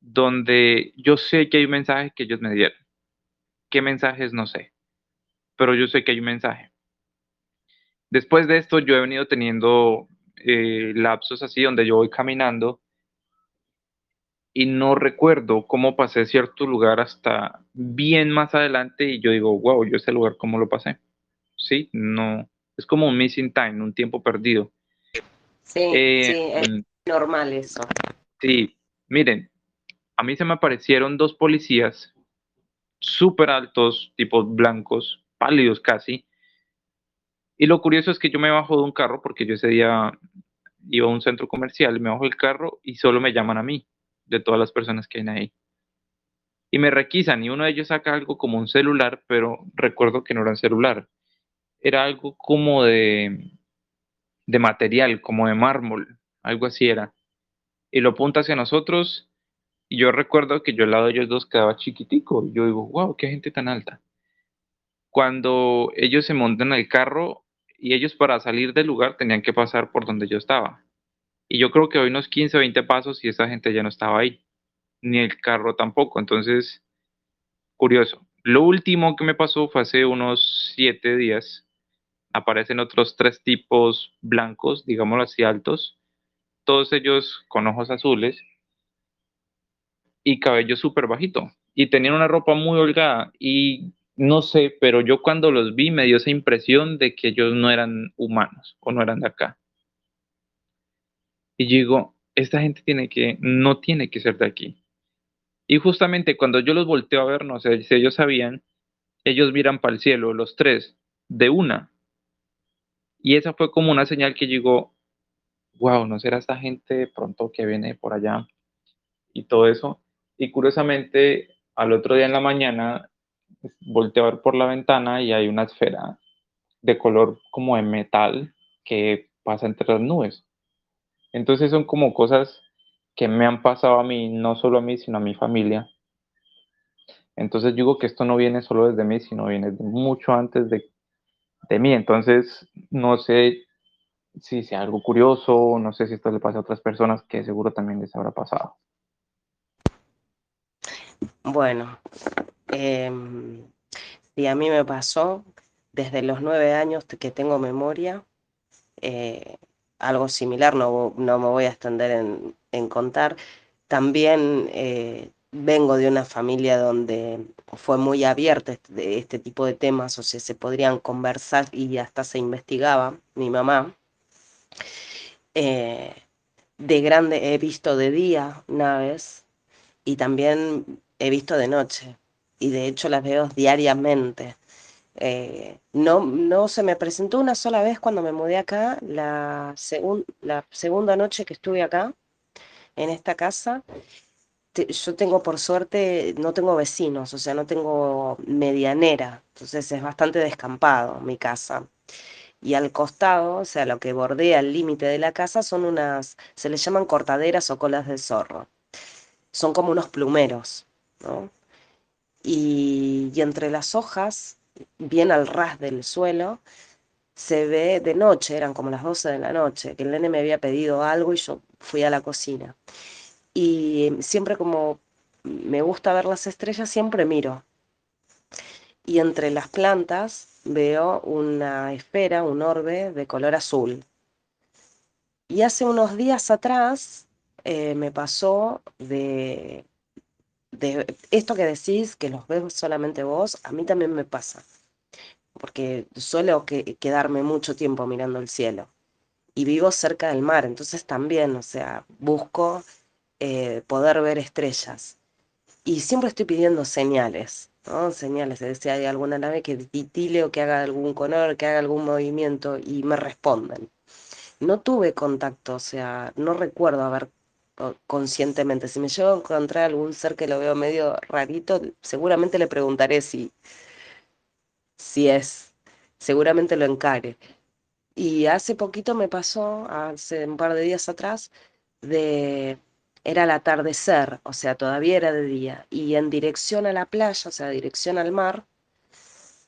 donde yo sé que hay un mensaje que ellos me dieron. ¿Qué mensajes? No sé, pero yo sé que hay un mensaje. Después de esto yo he venido teniendo eh, lapsos así donde yo voy caminando y no recuerdo cómo pasé cierto lugar hasta bien más adelante y yo digo, wow, yo ese lugar cómo lo pasé. Sí, no, es como un missing time, un tiempo perdido. Sí, eh, sí, es mm. normal eso. Sí, miren, a mí se me aparecieron dos policías súper altos, tipo blancos, pálidos casi. Y lo curioso es que yo me bajo de un carro porque yo ese día iba a un centro comercial, me bajo del carro y solo me llaman a mí de todas las personas que hay ahí. Y me requisan y uno de ellos saca algo como un celular, pero recuerdo que no era un celular. Era algo como de, de material, como de mármol, algo así era. Y lo apunta hacia nosotros y yo recuerdo que yo al lado de ellos dos quedaba chiquitico. Yo digo, wow, qué gente tan alta. Cuando ellos se montan el carro y ellos para salir del lugar tenían que pasar por donde yo estaba. Y yo creo que hoy unos 15 o 20 pasos y esa gente ya no estaba ahí, ni el carro tampoco. Entonces, curioso. Lo último que me pasó fue hace unos 7 días. Aparecen otros tres tipos blancos, digámoslo así, altos, todos ellos con ojos azules y cabello súper bajito. Y tenían una ropa muy holgada. Y no sé, pero yo cuando los vi me dio esa impresión de que ellos no eran humanos o no eran de acá. Y digo, esta gente tiene que, no tiene que ser de aquí. Y justamente cuando yo los volteo a ver, no sé si ellos sabían, ellos miran para el cielo, los tres, de una. Y esa fue como una señal que llegó, wow, ¿no será esta gente pronto que viene por allá? Y todo eso. Y curiosamente, al otro día en la mañana, volteo a por la ventana y hay una esfera de color como de metal que pasa entre las nubes. Entonces son como cosas que me han pasado a mí, no solo a mí, sino a mi familia. Entonces digo que esto no viene solo desde mí, sino viene mucho antes de, de mí. Entonces no sé si sea algo curioso, no sé si esto le pasa a otras personas que seguro también les habrá pasado. Bueno, eh, sí, a mí me pasó desde los nueve años que tengo memoria. Eh, algo similar, no, no me voy a extender en, contar. También eh, vengo de una familia donde fue muy abierta este, este tipo de temas, o sea, se podrían conversar y hasta se investigaba. Mi mamá, eh, de grande he visto de día naves y también he visto de noche, y de hecho las veo diariamente. Eh, no, no se me presentó una sola vez cuando me mudé acá, la, la segunda noche que estuve acá, en esta casa. yo tengo por suerte, no tengo vecinos, o sea, no tengo medianera, entonces es bastante descampado mi casa. Y al costado, o sea, lo que bordea el límite de la casa son unas, se les llaman cortaderas o colas de zorro. Son como unos plumeros, ¿no? Y, entre las hojas bien al ras del suelo, se ve de noche, eran como las 12 de la noche, que el nene me había pedido algo y yo fui a la cocina. Y siempre como me gusta ver las estrellas, siempre miro. Y entre las plantas veo una esfera, un orbe de color azul. Y hace unos días atrás eh, me pasó de esto que decís, que los ves solamente vos, a mí también me pasa. Porque suelo que, quedarme mucho tiempo mirando el cielo. Y vivo cerca del mar, entonces también, o sea, busco eh, poder ver estrellas. Y siempre estoy pidiendo señales. Señales, de si hay alguna nave que titile o que haga algún color, que haga algún movimiento, y me responden. No tuve contacto, o sea, no recuerdo haber conscientemente. Si me llego a encontrar algún ser que lo veo medio rarito, seguramente le preguntaré si, si es. Seguramente lo encare. Y hace poquito me pasó, hace un par de días atrás, de era el atardecer, o sea, todavía era de día, y en dirección a la playa, o sea, dirección al mar,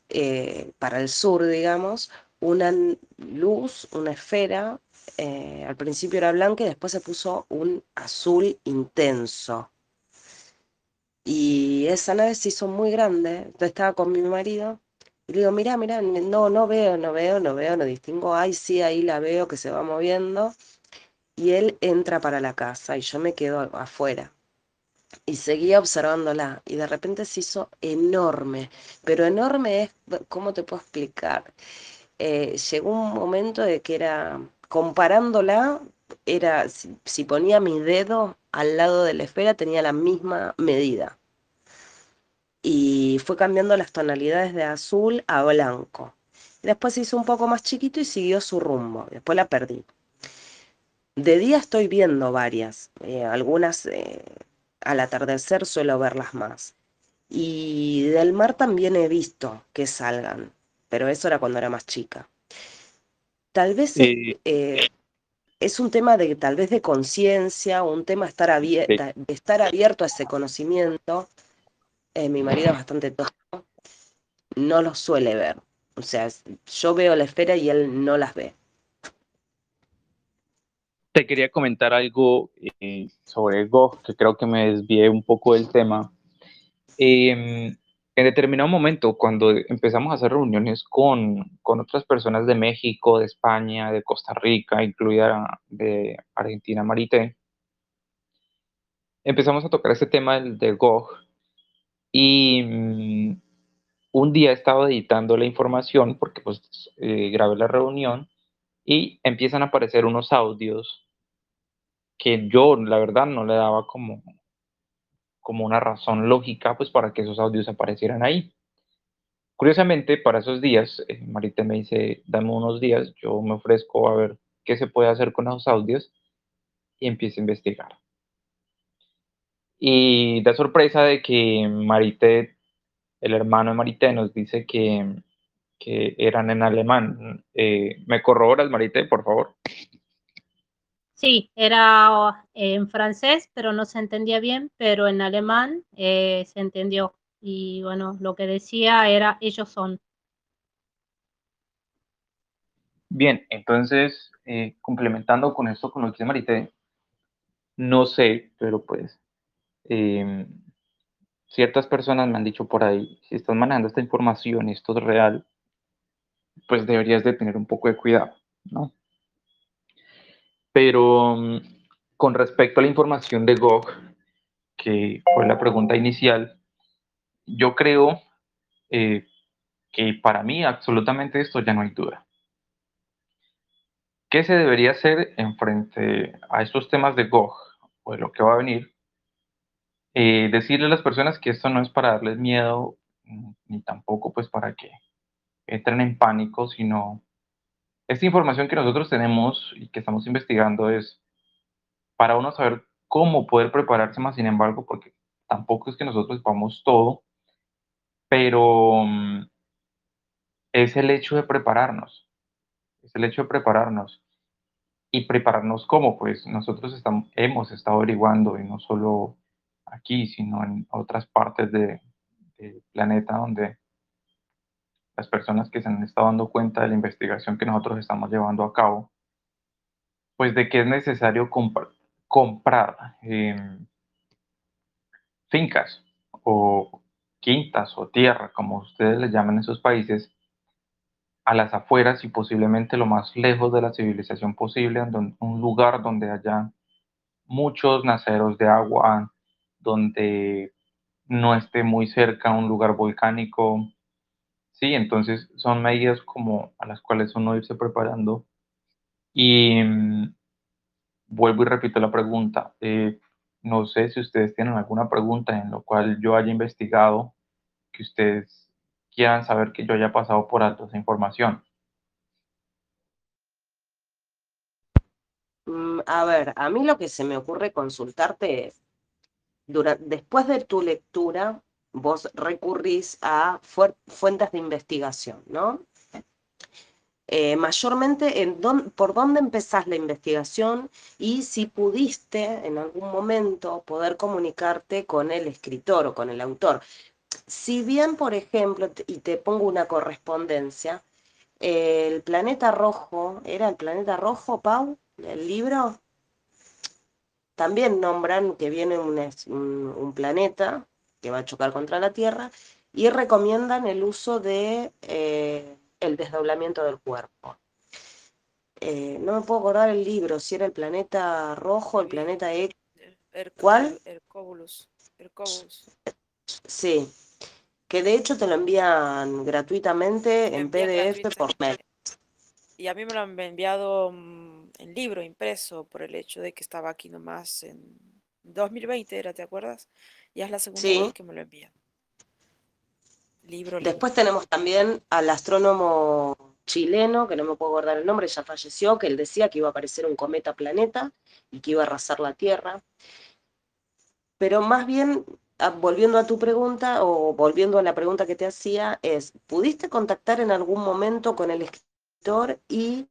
eh, para el sur, digamos, una luz, una esfera, eh, al principio era blanca y después se puso un azul intenso. Y esa nave se hizo muy grande, entonces estaba con mi marido y le digo, mira, mira, no, no veo, no veo, no veo, no distingo, ay, sí, ahí la veo que se va moviendo. Y él entra para la casa y yo me quedo afuera. Y seguía observándola y de repente se hizo enorme, pero enorme es, ¿cómo te puedo explicar? Eh, llegó un momento de que era, comparándola, era, si ponía mi dedo al lado de la esfera tenía la misma medida y fue cambiando las tonalidades de azul a blanco. Después se hizo un poco más chiquito y siguió su rumbo. Después la perdí. De día estoy viendo varias, eh, algunas eh, al atardecer suelo verlas más. Y del mar también he visto que salgan, pero eso era cuando era más chica. Tal vez eh, es un tema de tal vez de conciencia, un tema estar abierta, de estar abierto a ese conocimiento eh, mi marido es bastante tosco, no los suele ver. O sea, yo veo la esfera y él no las ve. Te quería comentar algo eh, sobre Go, que creo que me desvié un poco del tema. Em, en determinado momento, cuando empezamos a hacer reuniones con, con, otras personas de México, de España, de Costa Rica, incluida de Argentina, Marité, empezamos a tocar este tema del, de Go y mm, un día estaba editando la información porque pues eh, grabé la reunión y empiezan a aparecer unos audios que yo la verdad no le daba como, como una razón lógica pues para que esos audios aparecieran ahí. Curiosamente, para esos días, eh, Marita me dice, dame unos días, yo me ofrezco a ver qué se puede hacer con esos audios y empiezo a investigar. Y da sorpresa de que Marité, el hermano de Marité, nos dice que, que eran en alemán. Eh, ¿Me corroboras, Marité, por favor? Sí, era en francés, pero no se entendía bien, pero en alemán eh, se entendió. Y bueno, lo que decía era ellos son. Bien, entonces, eh, complementando con esto, con lo que dice Marité, no sé, pero pues Em, ciertas personas me han dicho por ahí, si estás manejando esta información y esto es real, pues deberías de tener un poco de cuidado, ¿no? Pero mm, con respecto a la información de GOG, que fue la pregunta inicial, yo creo eh, que para mí absolutamente esto ya no hay duda. ¿Qué se debería hacer en frente a estos temas de GOG o de lo que va a venir? Eh, decirle a las personas que esto no es para darles miedo, mm, ni tampoco pues para que entren en pánico, sino esta información que nosotros tenemos y que estamos investigando es para uno saber cómo poder prepararse más, sin embargo, porque tampoco es que nosotros sepamos todo, pero mm, es el hecho de prepararnos, es el hecho de prepararnos. Y prepararnos cómo, pues nosotros estamos, hemos estado averiguando y no solo aquí, sino en otras partes del planeta donde las personas que se han estado dando cuenta de la investigación que nosotros estamos llevando a cabo, pues de que es necesario comprar em, fincas o quintas o tierra, como ustedes le llaman en sus países, a las afueras y posiblemente lo más lejos de la civilización posible, un lugar donde haya muchos naceros de agua, donde no esté muy cerca un lugar volcánico. Sí, entonces son medidas como a las cuales uno irse preparando. Y mm, vuelvo y repito la pregunta. Eh, no sé si ustedes tienen alguna pregunta en lo cual yo haya investigado, que ustedes quieran saber que yo haya pasado por alto esa información. Mm, a ver, a mí lo que se me ocurre consultarte es, después de tu lectura, vos recurrís a fuentes de investigación, ¿no? Eh, mayormente, en ¿por dónde empezás la investigación? Y si pudiste en algún momento poder comunicarte con el escritor o con el autor. Si bien, por ejemplo, y te pongo una correspondencia, el planeta rojo, ¿era el planeta rojo, Pau? ¿El libro? También nombran que viene un planeta que va a chocar contra la Tierra y recomiendan el uso de eh, el desdoblamiento del cuerpo. Eh, no me puedo acordar el libro, si era el planeta rojo, el planeta X. Er- ¿Cuál? Er- Hercóbulus. Sí, que de hecho te lo envían gratuitamente Me en envían PDF por mail. Y a mí me lo han enviado mm, en libro, impreso, por el hecho de que estaba aquí nomás en 2020, era, ¿te acuerdas? Ya es la segunda Sí. vez que me lo envían. Libro, libro. Después tenemos también al astrónomo chileno, que no me puedo acordar el nombre, ya falleció, que él decía que iba a aparecer un cometa planeta y que iba a arrasar la Tierra. Pero más bien, a- volviendo a tu pregunta o volviendo a la pregunta que te hacía, es, ¿pudiste contactar en algún momento con el escritor y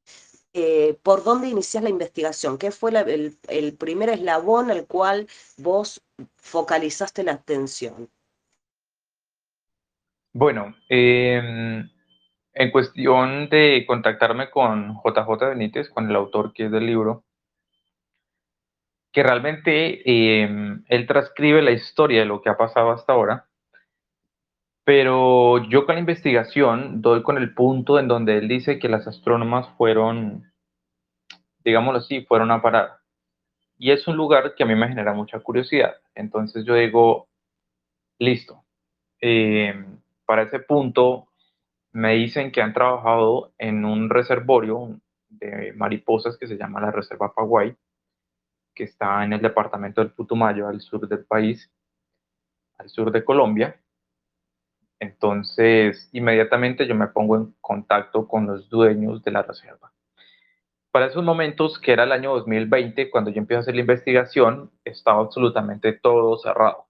eh, por dónde iniciás la investigación? ¿Qué fue el primer eslabón al cual vos focalizaste la atención? Bueno, em, en cuestión de contactarme con JJ Benítez, con el autor que es del libro, que realmente em, él transcribe la historia de lo que ha pasado hasta ahora, pero yo con la investigación doy con el punto en donde él dice que las astrónomas fueron, digámoslo así, fueron a parar. Y es un lugar que a mí me genera mucha curiosidad. Entonces yo digo, listo. em, para ese punto me dicen que han trabajado en un reservorio de mariposas que se llama la Reserva Paguay, que está en el departamento del Putumayo, al sur del país, al sur de Colombia. Entonces, inmediatamente yo me pongo en contacto con los dueños de la reserva. Para esos momentos, que era el año 2020, cuando yo empiezo a hacer la investigación, estaba absolutamente todo cerrado.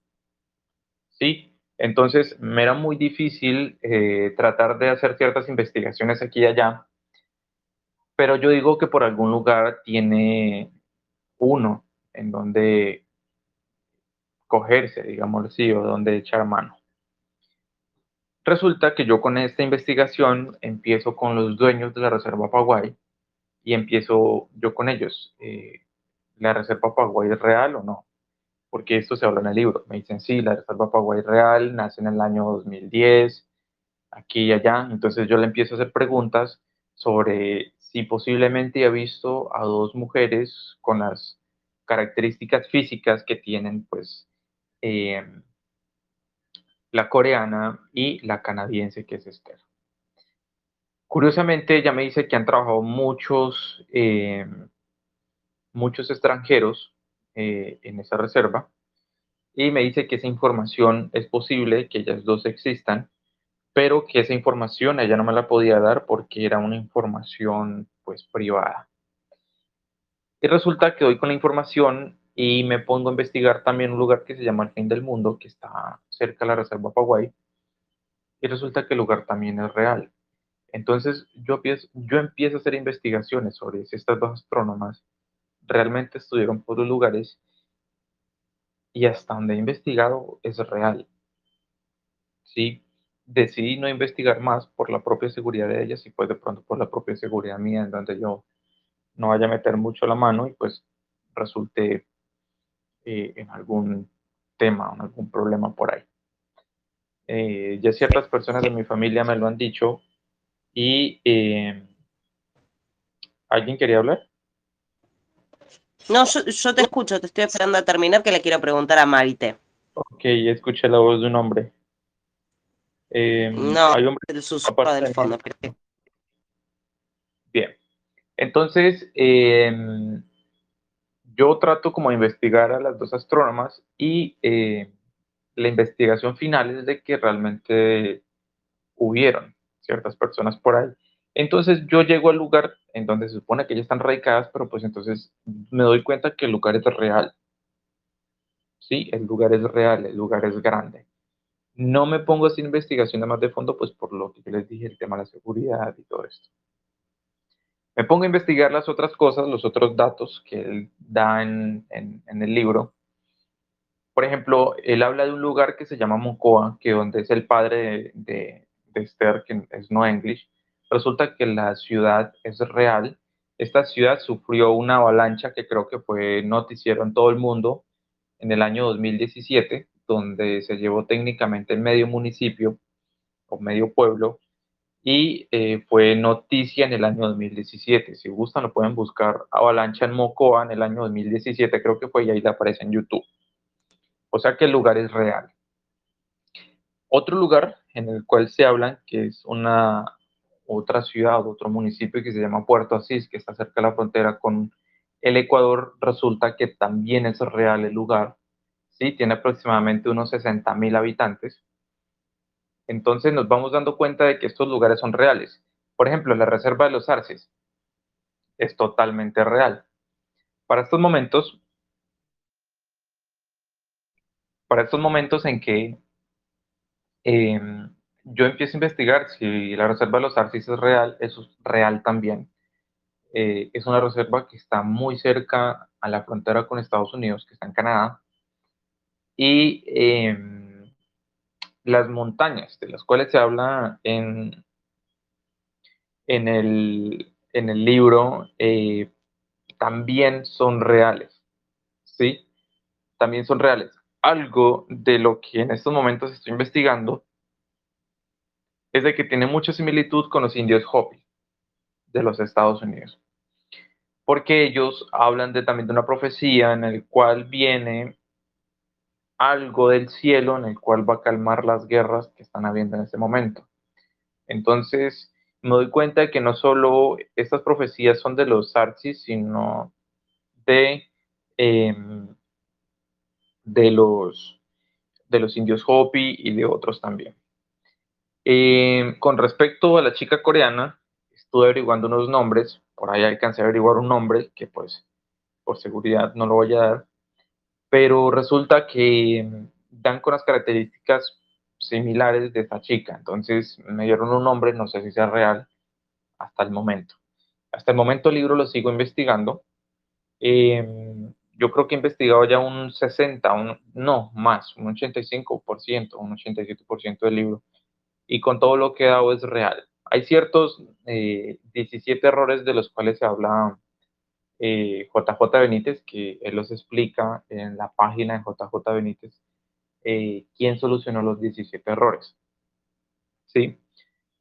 ¿Sí? Entonces, me era muy difícil eh, tratar de hacer ciertas investigaciones aquí y allá, pero yo digo que por algún lugar tiene uno en donde cogerse, digámoslo así, o donde echar mano. Resulta que yo con esta investigación empiezo con los dueños de la Reserva Paguay y empiezo yo con ellos. eh, ¿La Reserva Paguay es real o no? Porque esto se habla en el libro. Me dicen, sí, la Reserva Paguay es real, nace en el año 2010, aquí y allá. Entonces yo le empiezo a hacer preguntas sobre si posiblemente ha visto a dos mujeres con las características físicas que tienen, pues, eh, la coreana y la canadiense, que es Esther. Curiosamente, ella me dice que han trabajado muchos, eh, muchos extranjeros eh, en esa reserva y me dice que esa información es posible que ellas dos existan, pero que esa información ella no me la podía dar porque era una información pues privada. Y resulta que doy con la información y me pongo a investigar también un lugar que se llama El Fin del Mundo, que está cerca de la Reserva Paguay, y resulta que el lugar también es real. Entonces yo empiezo, yo empiezo a hacer investigaciones sobre si estas dos astrónomas realmente estuvieron por los lugares y hasta donde he investigado es real. Sí, decidí no investigar más por la propia seguridad de ellas y pues de pronto por la propia seguridad mía, en donde yo no vaya a meter mucho la mano y pues resulte eh, en algún tema o en algún problema por ahí. Eh, ya ciertas personas de mi familia me lo han dicho y eh, ¿alguien quería hablar? No, yo, yo te escucho, te estoy esperando a terminar que le quiero preguntar a Marite. Ok, escuché la voz de un hombre. Eh, No, hay hombres el susurro del fondo. Bien. Entonces, eh, yo trato como de investigar a las dos astrónomas y eh, la investigación final es de que realmente hubieron ciertas personas por ahí. Entonces yo llego al lugar en donde se supone que ellas están radicadas, pero pues entonces me doy cuenta que el lugar es real. Sí, el lugar es real, el lugar es grande. No me pongo a hacer investigación de más de fondo, pues por lo que les dije, el tema de la seguridad y todo esto. Me pongo a investigar las otras cosas, los otros datos que él da en, el libro. Por ejemplo, él habla de un lugar que se llama Mocoa, que donde es el padre de, de, de Esther, que es no English, resulta que la ciudad es real. Esta ciudad sufrió una avalancha que creo que fue noticiero en todo el mundo en el año 2017, donde se llevó técnicamente el medio municipio o medio pueblo y eh, fue noticia en el año 2017. Si gustan, lo pueden buscar Avalancha en Mocoa en el año 2017, creo que fue, y ahí le aparece en YouTube. O sea que el lugar es real. Otro lugar en el cual se habla, que es una otra ciudad, otro municipio que se llama Puerto Asís, que está cerca de la frontera con el Ecuador, resulta que también es real el lugar. ¿sí? Tiene aproximadamente unos 60 mil habitantes entonces nos vamos dando cuenta de que estos lugares son reales. Por ejemplo, la Reserva de los Arces es totalmente real. Para estos momentos, para estos momentos en que em, yo empiezo a investigar si la Reserva de los Arces es real, eso es real también. Eh, es una reserva que está muy cerca a la frontera con Estados Unidos, que está en Canadá. Y em, las montañas de las cuales se habla en, en, el, en el libro eh, también son reales, ¿sí? También son reales. Algo de lo que en estos momentos estoy investigando es de que tiene mucha similitud con los indios Hopi de los Estados Unidos. Porque ellos hablan de, también de una profecía en el cual viene algo del cielo en el cual va a calmar las guerras que están habiendo en ese momento. Entonces, me doy cuenta de que no solo estas profecías son de los Archis, sino de, em, de, los, de los indios Hopi y de otros también. Em, con respecto a la chica coreana, estuve averiguando unos nombres, por ahí alcancé a averiguar un nombre que pues por seguridad no lo voy a dar, pero resulta que dan con las características similares de esta chica. Entonces me dieron un nombre, no sé si sea real, hasta el momento. Hasta el momento el libro lo sigo investigando. Em, yo creo que he investigado ya un 60, un, no, más, un 85%, un 87% del libro. Y con todo lo que he dado es real. Hay ciertos 17 eh, errores de los cuales se habla JJ eh, Benítez, que él los explica en la página de JJ Benítez, eh, quién solucionó los 17 errores. ¿Sí?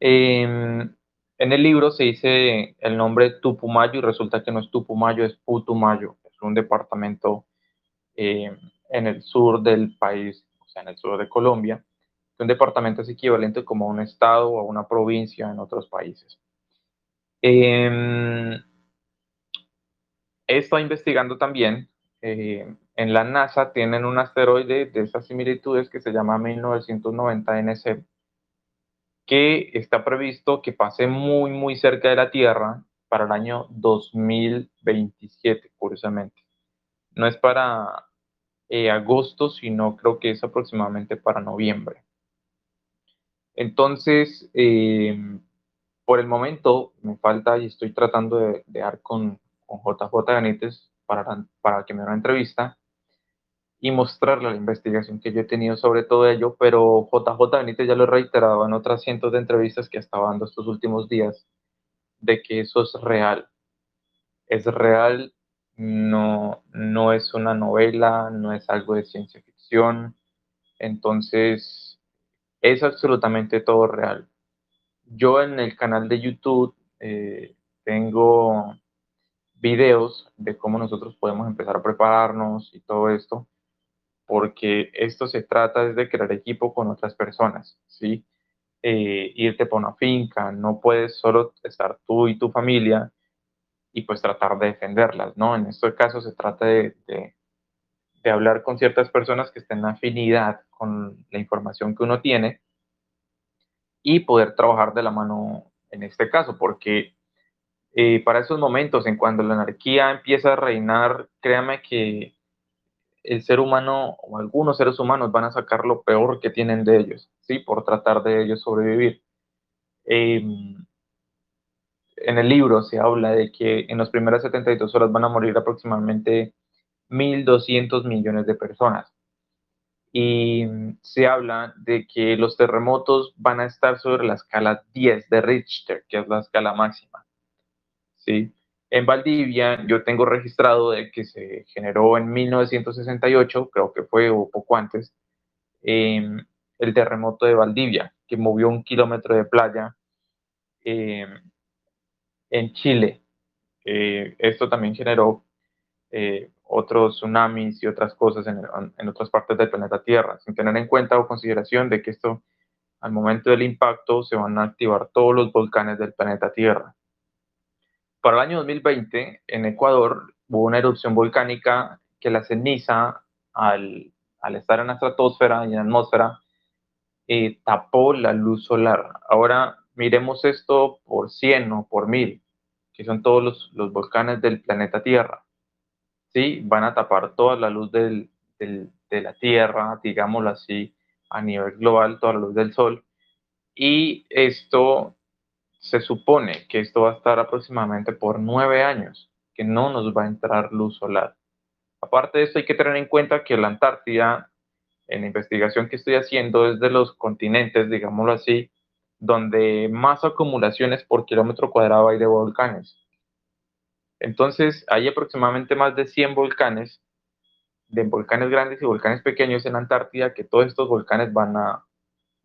en el libro se dice el nombre Tupumayo y resulta que no es Tupumayo, es Putumayo. Es un departamento eh, en el sur del país, o sea, en el sur de Colombia. Un departamento es equivalente como a un estado o a una provincia en otros países. Eh, he estado investigando también, eh, en la NASA tienen un asteroide de esas similitudes que se llama 1990 NC, que está previsto que pase muy, muy cerca de la Tierra para el año 2027, curiosamente. No es para eh, agosto, sino creo que es aproximadamente para noviembre. Entonces, eh, por el momento me falta y estoy tratando de, de dar con, JJ Benítez para, para que me una entrevista y mostrarle la investigación que yo he tenido sobre todo ello, pero JJ Benítez ya lo he reiterado en otras cientos de entrevistas que estaba dando estos últimos días, de que eso es real. Es real, no, no es una novela, no es algo de ciencia ficción, entonces es absolutamente todo real. Yo en el canal de YouTube eh, tengo videos de cómo nosotros podemos empezar a prepararnos y todo esto, porque esto se trata de crear equipo con otras personas, ¿sí? Eh, irte por una finca, no puedes solo estar tú y tu familia y pues tratar de defenderlas, ¿no? En este caso se trata de, de, de hablar con ciertas personas que estén en afinidad con la información que uno tiene y poder trabajar de la mano en este caso, porque eh, para esos momentos, en cuando la anarquía empieza a reinar, créame que el ser humano o algunos seres humanos van a sacar lo peor que tienen de ellos, ¿sí? Por tratar de ellos sobrevivir. Em, en el libro se habla de que en las primeras 72 horas van a morir aproximadamente 1.200 millones de personas. y se habla de que los terremotos van a estar sobre la escala 10 de Richter, que es la escala máxima. ¿Sí? En Valdivia yo tengo registrado de que se generó en 1968, creo que fue o poco antes, em, el terremoto de Valdivia, que movió un kilómetro de playa em, en Chile. Eh, esto también generó eh, otros tsunamis y otras cosas en, en, otras partes del planeta Tierra, sin tener en cuenta o consideración de que esto, al momento del impacto, se van a activar todos los volcanes del planeta Tierra. Para el año 2020, en Ecuador, hubo una erupción volcánica que la ceniza, al, al estar en la estratosfera y en la atmósfera, eh, tapó la luz solar. Ahora miremos esto por 100 o por 1000, que son todos los, los volcanes del planeta Tierra. ¿Sí? Van a tapar toda la luz del, del, de la Tierra, digámoslo así, a nivel global, toda la luz del Sol. Y esto se supone que esto va a estar aproximadamente por nueve años, que no nos va a entrar luz solar. Aparte de esto, hay que tener en cuenta que la Antártida, en la investigación que estoy haciendo, es de los continentes, digámoslo así, donde más acumulaciones por kilómetro cuadrado hay de volcanes. Entonces, hay aproximadamente más de 100 volcanes, de volcanes grandes y volcanes pequeños en Antártida, que todos estos volcanes van a,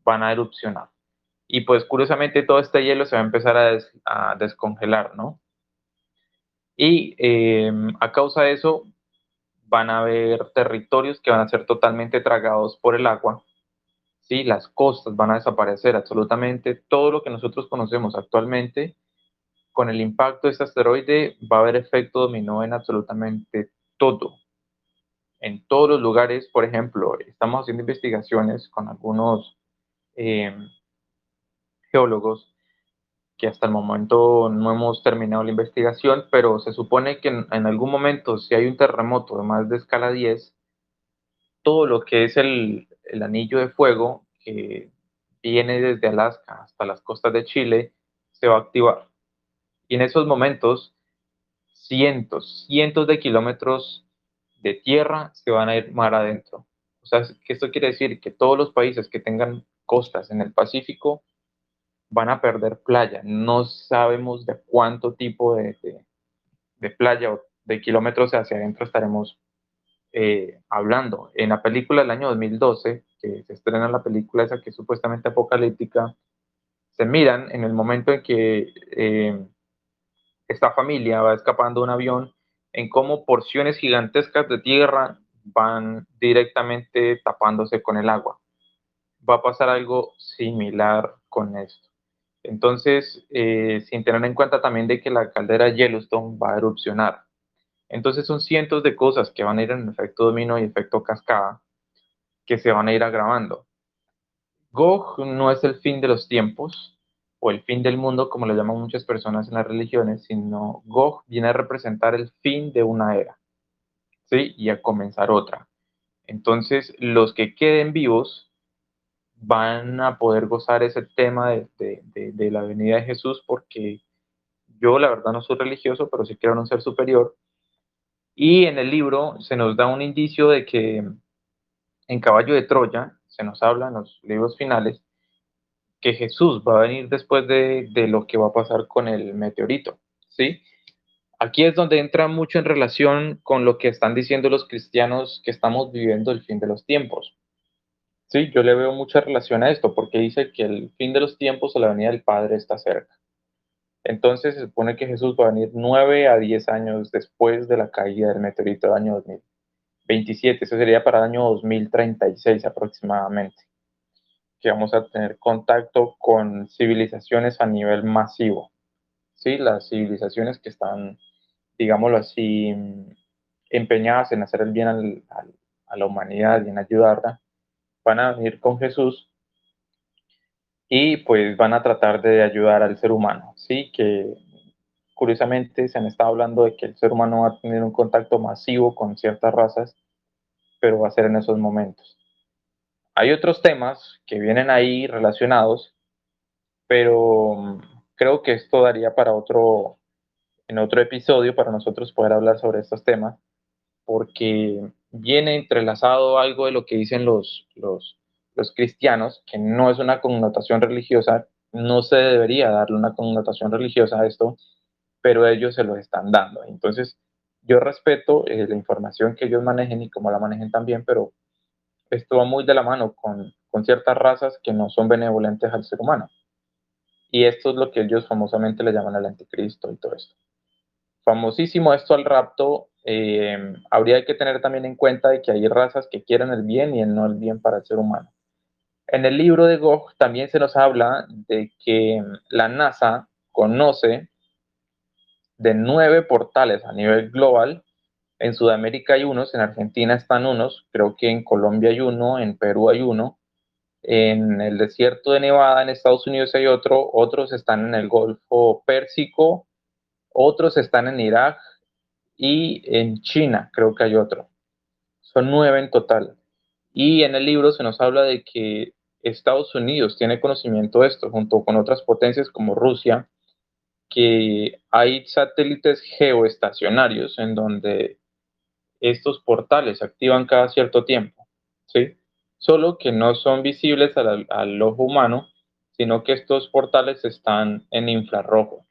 van a erupcionar. Y pues curiosamente todo este hielo se va a empezar a, descongelar, ¿no? Y em, a causa de eso van a haber territorios que van a ser totalmente tragados por el agua. ¿sí? Las costas van a desaparecer absolutamente. Todo lo que nosotros conocemos actualmente, con el impacto de este asteroide, va a haber efecto dominó en absolutamente todo. En todos los lugares, por ejemplo, estamos haciendo investigaciones con algunos em, geólogos que hasta el momento no hemos terminado la investigación, pero se supone que en, algún momento, si hay un terremoto de más de escala 10, todo lo que es el, el anillo de fuego que viene desde Alaska hasta las costas de Chile se va a activar. Y en esos momentos, cientos, cientos de kilómetros de tierra se van a ir mar adentro. O sea, que esto quiere decir que todos los países que tengan costas en el Pacífico van a perder playa. No sabemos de cuánto tipo de, de, playa o de kilómetros hacia adentro estaremos eh, hablando. En la película del año 2012, que se estrena la película esa que es supuestamente apocalíptica, se miran en el momento en que eh, esta familia va escapando de un avión, en cómo porciones gigantescas de tierra van directamente tapándose con el agua. Va a pasar algo similar con esto. Entonces, eh, sin tener en cuenta también de que la caldera Yellowstone va a erupcionar. Entonces son cientos de cosas que van a ir en efecto dominó y efecto cascada que se van a ir agravando. Gog no es el fin de los tiempos o el fin del mundo, como lo llaman muchas personas en las religiones, sino Gog viene a representar el fin de una era, ¿sí? Y a comenzar otra. Entonces, los que queden vivos van a poder gozar ese tema de, la venida de Jesús porque yo la verdad no soy religioso, pero sí quiero un ser superior. Y en el libro se nos da un indicio de que en Caballo de Troya, se nos habla en los libros finales, que Jesús va a venir después de, de lo que va a pasar con el meteorito, ¿sí? Aquí es donde entra mucho en relación con lo que están diciendo los cristianos que estamos viviendo el fin de los tiempos. Sí, yo le veo mucha relación a esto porque dice que el fin de los tiempos o la venida del Padre está cerca. Entonces se supone que Jesús va a venir nueve a diez años después de la caída del meteorito del año 2027. Eso sería para el año 2036 aproximadamente. Que vamos a tener contacto con civilizaciones a nivel masivo. Sí, las civilizaciones que están, digámoslo así, empeñadas en hacer el bien a la humanidad y en ayudarla van a venir con Jesús y pues van a tratar de ayudar al ser humano, ¿sí? Que curiosamente se han estado hablando de que el ser humano va a tener un contacto masivo con ciertas razas, pero va a ser en esos momentos. Hay otros temas que vienen ahí relacionados, pero mm, creo que esto daría para otro, en otro episodio para nosotros poder hablar sobre estos temas, porque viene entrelazado algo de lo que dicen los, los, los cristianos, que no es una connotación religiosa, no se debería darle una connotación religiosa a esto, pero ellos se lo están dando. Entonces, yo respeto eh, la información que ellos manejen y cómo la manejen también, pero esto va muy de la mano con, con ciertas razas que no son benevolentes al ser humano. Y esto es lo que ellos famosamente le llaman el anticristo y todo esto. Famosísimo esto al rapto, eh, habría que tener también en cuenta de que hay razas que quieren el bien y el no el bien para el ser humano. En el libro de Gog también se nos habla de que la NASA conoce de nueve portales a nivel global. En Sudamérica hay unos, en Argentina están unos, creo que en Colombia hay uno, en Perú hay uno, en el desierto de Nevada en Estados Unidos hay otro, otros están en el Golfo Pérsico, otros están en Irak y en China creo que hay otro. Son nueve en total. Y en el libro se nos habla de que Estados Unidos tiene conocimiento de esto, junto con otras potencias como Rusia, que hay satélites geoestacionarios en donde estos portales activan cada cierto tiempo, ¿sí? Solo que no son visibles al, al ojo humano, sino que estos portales están en infrarrojo.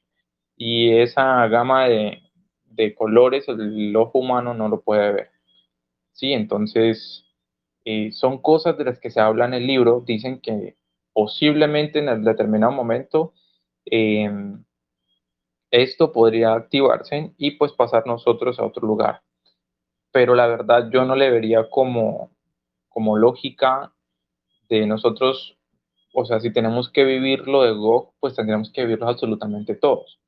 Y esa gama de, de colores el ojo humano no lo puede ver. Sí, entonces eh, son cosas de las que se habla en el libro, dicen que posiblemente en el determinado momento em, esto podría activarse y pues pasar nosotros a otro lugar. Pero la verdad yo no le vería como, como lógica de nosotros, o sea, si tenemos que vivir lo de Gog, pues tendríamos que vivirlo absolutamente todos.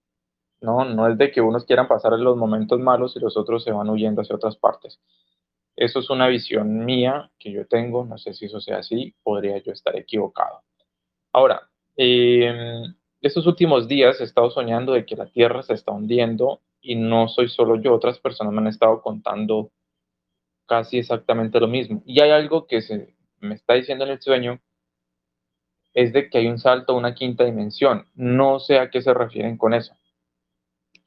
No, no es de que unos quieran pasar los momentos malos y los otros se van huyendo hacia otras partes. Eso es una visión mía que yo tengo, no sé si eso sea así, podría yo estar equivocado. Ahora, eh, estos últimos días he estado soñando de que la Tierra se está hundiendo y no soy solo yo, otras personas me han estado contando casi exactamente lo mismo. Y hay algo que se me está diciendo en el sueño, es de que hay un salto a una quinta dimensión. No sé a qué se refieren con eso.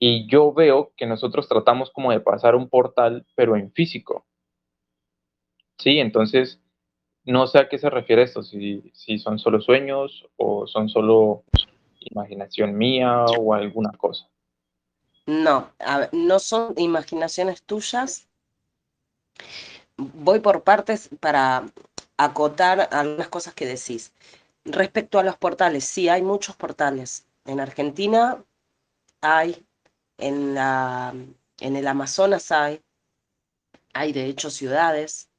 Y yo veo que nosotros tratamos como de pasar un portal, pero en físico. Sí, entonces no sé a qué se refiere esto, si, si son solo sueños o son solo imaginación mía o alguna cosa. No, no son imaginaciones tuyas. Voy por partes para acotar algunas cosas que decís. Respecto a los portales, sí, hay muchos portales. En Argentina hay, en, la, en el Amazonas hay, hay de hecho ciudades,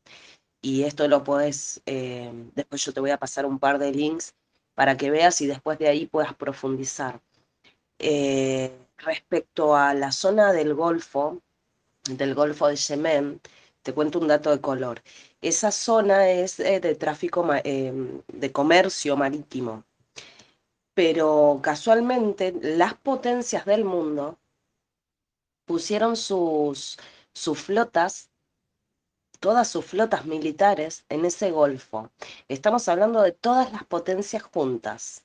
y esto lo puedes, eh, después yo te voy a pasar un par de links para que veas y después de ahí puedas profundizar. Eh, respecto a la zona del Golfo, del Golfo de Yemen, te cuento un dato de color. Esa zona es eh, de tráfico, de comercio marítimo, pero casualmente las potencias del mundo pusieron sus, flotas todas sus flotas militares en ese golfo. Estamos hablando de todas las potencias juntas.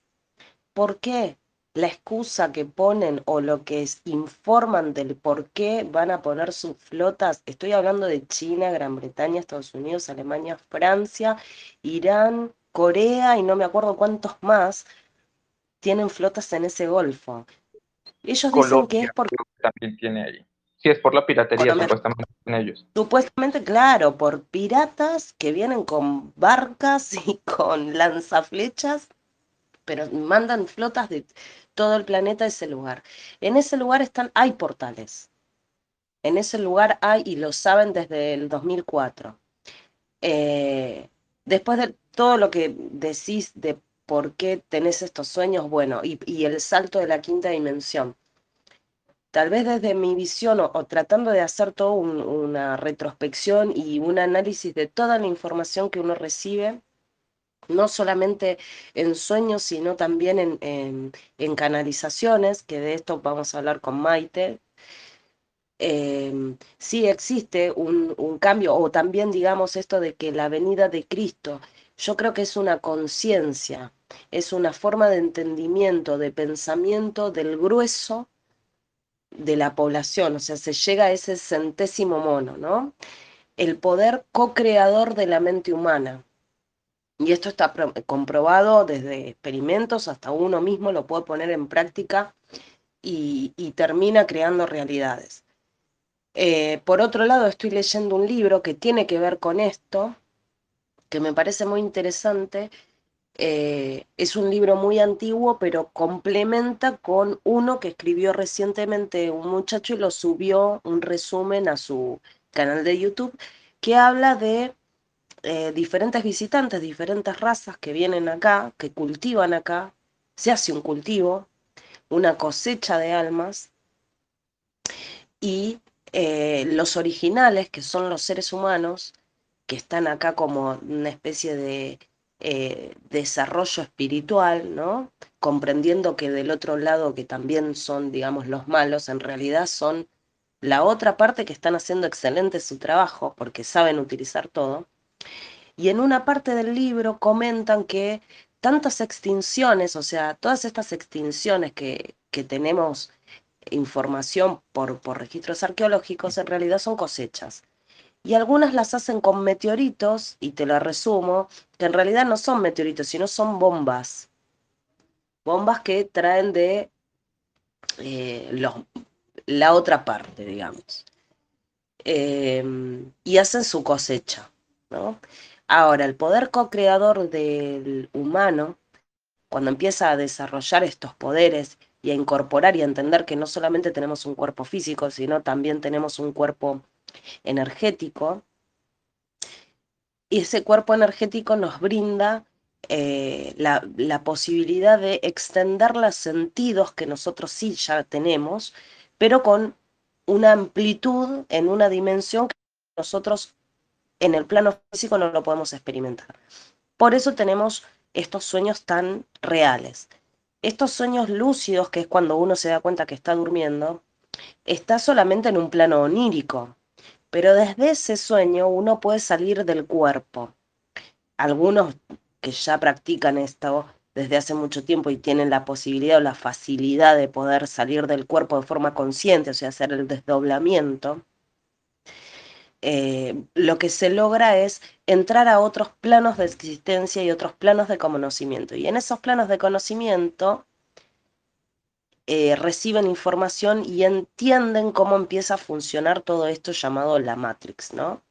¿Por qué? La excusa que ponen o lo que informan del por qué van a poner sus flotas, estoy hablando de China, Gran Bretaña, Estados Unidos, Alemania, Francia, Irán, Corea y no me acuerdo cuántos más tienen flotas en ese golfo. Ellos dicen que es porque... También tiene ahí. Sí, es por la piratería, supuestamente, en ellos. Supuestamente, claro, por piratas que vienen con barcas y con lanzaflechas, pero mandan flotas de todo el planeta a ese lugar. En ese lugar están, hay portales. En ese lugar hay, y lo saben desde el 2004. Eh, después de todo lo que decís de por qué tenés estos sueños, bueno, y, el salto de la quinta dimensión tal vez desde mi visión o, tratando de hacer toda una retrospección y un análisis de toda la información que uno recibe, no solamente en sueños, sino también en, canalizaciones, que de esto vamos a hablar con Maite. Em, sí existe un, un cambio, o también digamos esto de que la venida de Cristo, yo creo que es una conciencia, es una forma de entendimiento, de pensamiento del grueso de la población, o sea, se llega a ese centésimo mono, ¿no? el poder co-creador de la mente humana. Y esto está comprobado desde experimentos hasta uno mismo lo puede poner en práctica y, termina creando realidades. Eh, por otro lado, estoy leyendo un libro que tiene que ver con esto, que me parece muy interesante. Eh, es un libro muy antiguo, pero complementa con uno que escribió recientemente un muchacho y lo subió un resumen a su canal de YouTube, que habla de eh, diferentes visitantes, diferentes razas que vienen acá, que cultivan acá, se hace un cultivo, una cosecha de almas, y eh, los originales, que son los seres humanos, que están acá como una especie de eh, desarrollo espiritual, ¿no? Comprendiendo que del otro lado, que también son, digamos, los malos, en realidad son la otra parte que están haciendo excelente su trabajo, porque saben utilizar todo. Y en una parte del libro comentan que tantas extinciones, o sea, todas estas extinciones que, que tenemos información por, por registros arqueológicos, en realidad son cosechas. Y algunas las hacen con meteoritos, y te lo resumo, que en realidad no son meteoritos, sino son bombas. Bombas que traen de eh, la otra parte, digamos. Em, y hacen su cosecha. ¿no? Ahora, el poder co-creador del humano, cuando empieza a desarrollar estos poderes y a incorporar y a entender que no solamente tenemos un cuerpo físico, sino también tenemos un cuerpo energético, y ese cuerpo energético nos brinda eh, la, la, posibilidad de extender los sentidos que nosotros sí ya tenemos, pero con una amplitud en una dimensión que nosotros en el plano físico no lo podemos experimentar. Por eso tenemos estos sueños tan reales. Estos sueños lúcidos, que es cuando uno se da cuenta que está durmiendo, está solamente en un plano onírico, pero desde ese sueño uno puede salir del cuerpo. Algunos que ya practican esto desde hace mucho tiempo y tienen la posibilidad o la facilidad de poder salir del cuerpo de forma consciente, o sea, hacer el desdoblamiento, eh, lo que se logra es entrar a otros planos de existencia y otros planos de conocimiento. Y en esos planos de conocimiento eh, reciben información y entienden cómo empieza a funcionar todo esto llamado la Matrix, ¿no?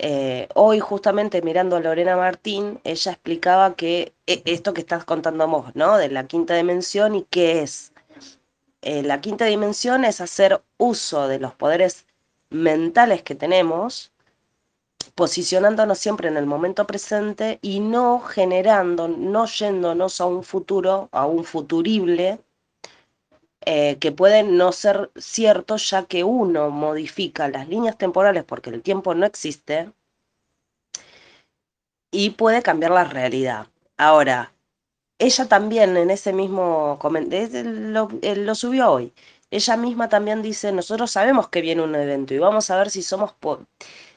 Eh, hoy justamente mirando a Lorena Martín, ella explicaba que esto que estás contando vos, ¿no? De la quinta dimensión y qué es. la quinta dimensión es hacer uso de los poderes mentales que tenemos, posicionándonos siempre en el momento presente y no generando, no yéndonos a un futuro, a un futurible, eh, que puede no ser cierto ya que uno modifica las líneas temporales porque el tiempo no existe y puede cambiar la realidad. Ahora, ella también en ese mismo comentario, lo, lo subió hoy, ella misma también dice, nosotros sabemos que viene un evento y vamos a ver si somos,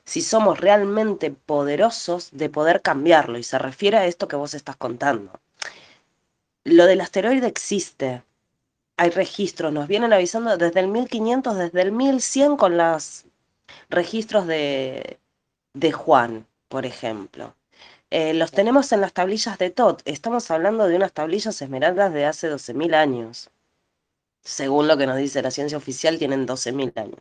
si somos realmente poderosos de poder cambiarlo. Y se refiere a esto que vos estás contando. Lo del asteroide existe. Hay registros, nos vienen avisando desde el 1500, desde el 1100 con los registros de, de Juan, por ejemplo. Eh, los tenemos en las tablillas de Tot. Estamos hablando de unas tablillas esmeraldas de hace 12.000 años según lo que nos dice la ciencia oficial, tienen 12.000 años.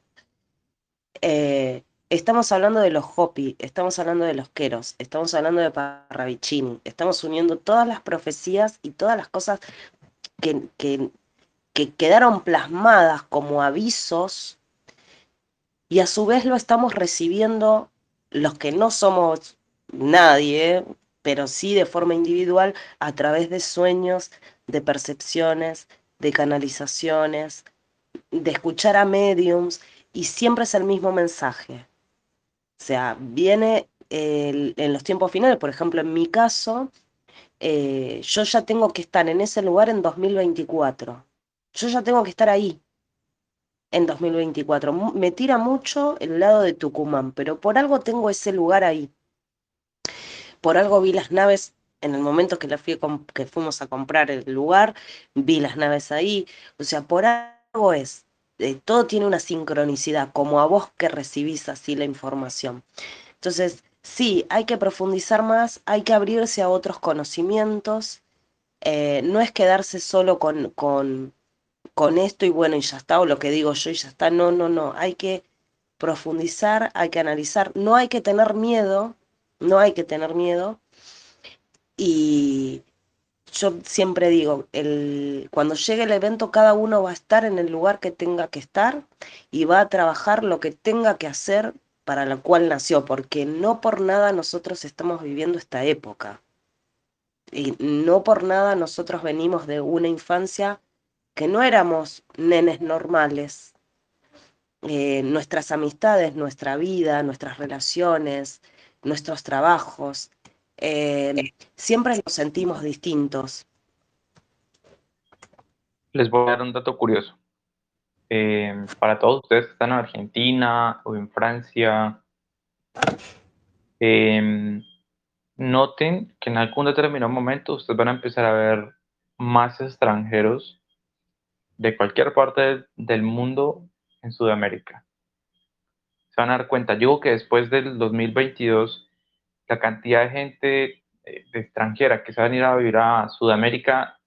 Eh, estamos hablando de los Hopi, estamos hablando de los Queros, estamos hablando de Parravicini, estamos uniendo todas las profecías y todas las cosas que, que, que quedaron plasmadas como avisos y a su vez lo estamos recibiendo los que no somos nadie, pero sí de forma individual a través de sueños, de percepciones, de canalizaciones, de escuchar a mediums, y siempre es el mismo mensaje. O sea, viene en los tiempos finales, por ejemplo, en mi caso, eh, yo ya tengo que estar en ese lugar en 2024. Yo ya tengo que estar ahí en 2024. Me tira mucho el lado de Tucumán, pero por algo tengo ese lugar ahí. Por algo vi las naves en el momento que, la fui que fuimos a comprar el lugar, vi las naves ahí, o sea, por algo es. eh, todo tiene una sincronicidad, como a vos que recibís así la información. Entonces, sí, hay que profundizar más, hay que abrirse a otros conocimientos, eh, no es quedarse solo con, con, con esto y bueno, y ya está, o lo que digo yo y ya está, no, no, no, hay que profundizar, hay que analizar, no hay que tener miedo, no hay que tener miedo. Y yo siempre digo, el, cuando llegue el evento cada uno va a estar en el lugar que tenga que estar y va a trabajar lo que tenga que hacer para la cual nació, porque no por nada nosotros estamos viviendo esta época. Y no por nada nosotros venimos de una infancia que no éramos nenes normales, eh, nuestras amistades, nuestra vida, nuestras relaciones, nuestros trabajos, eh, siempre nos sentimos distintos. Les voy a dar un dato curioso. Eh, para todos ustedes que están en Argentina o en Francia, noten que en algún determinado momento ustedes van a empezar a ver más extranjeros de cualquier parte del mundo en Sudamérica. Se van a dar cuenta, yo que después del 2022, la cantidad de gente eh, extranjera que se va a ir a vivir a Sudamérica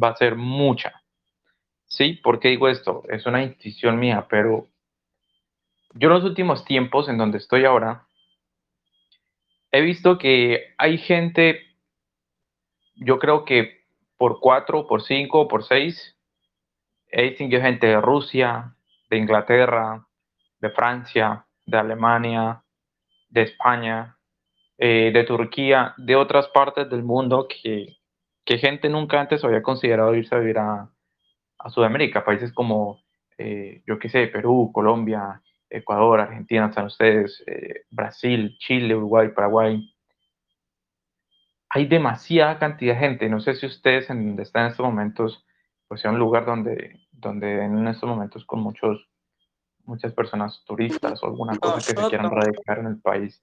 va a ser mucha. ¿Sí? ¿Por qué digo esto? Es una intuición mía, pero yo en los últimos tiempos en donde estoy ahora, he visto que hay gente, yo creo que por cuatro, por cinco, por seis, he distinguido gente de Rusia, de Inglaterra, de Francia, de Alemania, de España, eh, de Turquía, de otras partes del mundo que, gente nunca antes había considerado irse a vivir a, Sudamérica, países como, eh, yo qué sé, Perú, Colombia, Ecuador, Argentina, están ustedes, eh, Brasil, Chile, Uruguay, Paraguay. Hay demasiada cantidad de gente, no sé si ustedes en donde están en estos momentos, pues sea un lugar donde, donde en estos momentos con muchos, muchas personas turistas o alguna cosa que se quieran radicar en el país.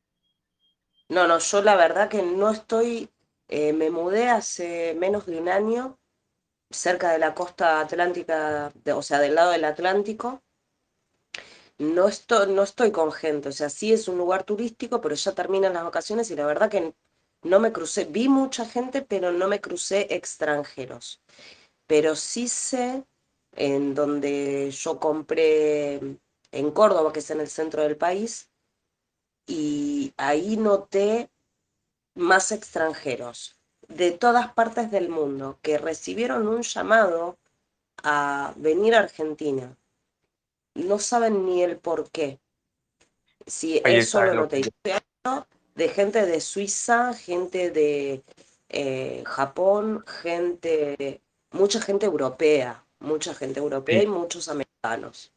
No, no, yo la verdad que no estoy, eh, me mudé hace menos de un año cerca de la costa atlántica, o sea, del lado del Atlántico. No estoy, no estoy con gente, o sea, sí es un lugar turístico, pero ya terminan las vacaciones y la verdad que no me crucé, vi mucha gente, pero no me crucé extranjeros. Pero sí sé en donde yo compré en Córdoba, que es en el centro del país, y ahí noté más extranjeros de todas partes del mundo que recibieron un llamado a venir a Argentina. No saben ni el por qué. Si eso lo noté. de gente de Suiza, gente de eh, Japón, gente, mucha gente europea, mucha gente europea y muchos americanos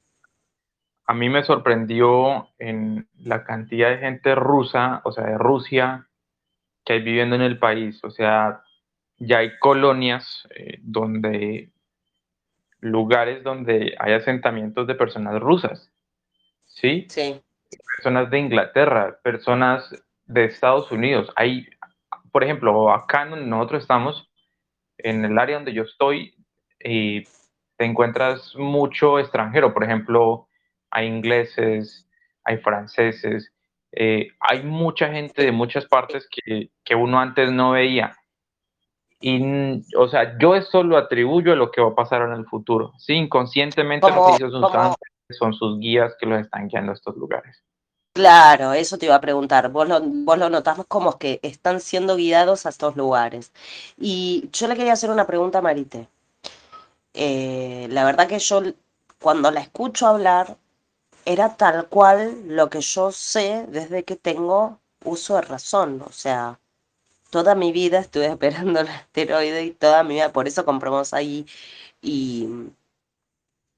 a mí me sorprendió en la cantidad de gente rusa, o sea, de Rusia, que hay viviendo en el país. O sea, ya hay colonias eh, donde, lugares donde hay asentamientos de personas rusas. ¿Sí? Sí. Personas de Inglaterra, personas de Estados Unidos. Hay, por ejemplo, acá donde nosotros estamos, en el área donde yo estoy, eh, te encuentras mucho extranjero. Por ejemplo, hay ingleses, hay franceses, eh, hay mucha gente de muchas partes que, uno antes no veía. Y, o sea, yo eso lo atribuyo a lo que va a pasar en el futuro. Sí, inconscientemente son sus guías que los están guiando a estos lugares. Claro, eso te iba a preguntar. Vos lo, vos lo notás como que están siendo guiados a estos lugares. Y yo le quería hacer una pregunta a Marite. Eh, la verdad que yo cuando la escucho hablar, era tal cual lo que yo sé desde que tengo uso de razón. O sea, toda mi vida estuve esperando el asteroide y toda mi vida, por eso compramos ahí. Y,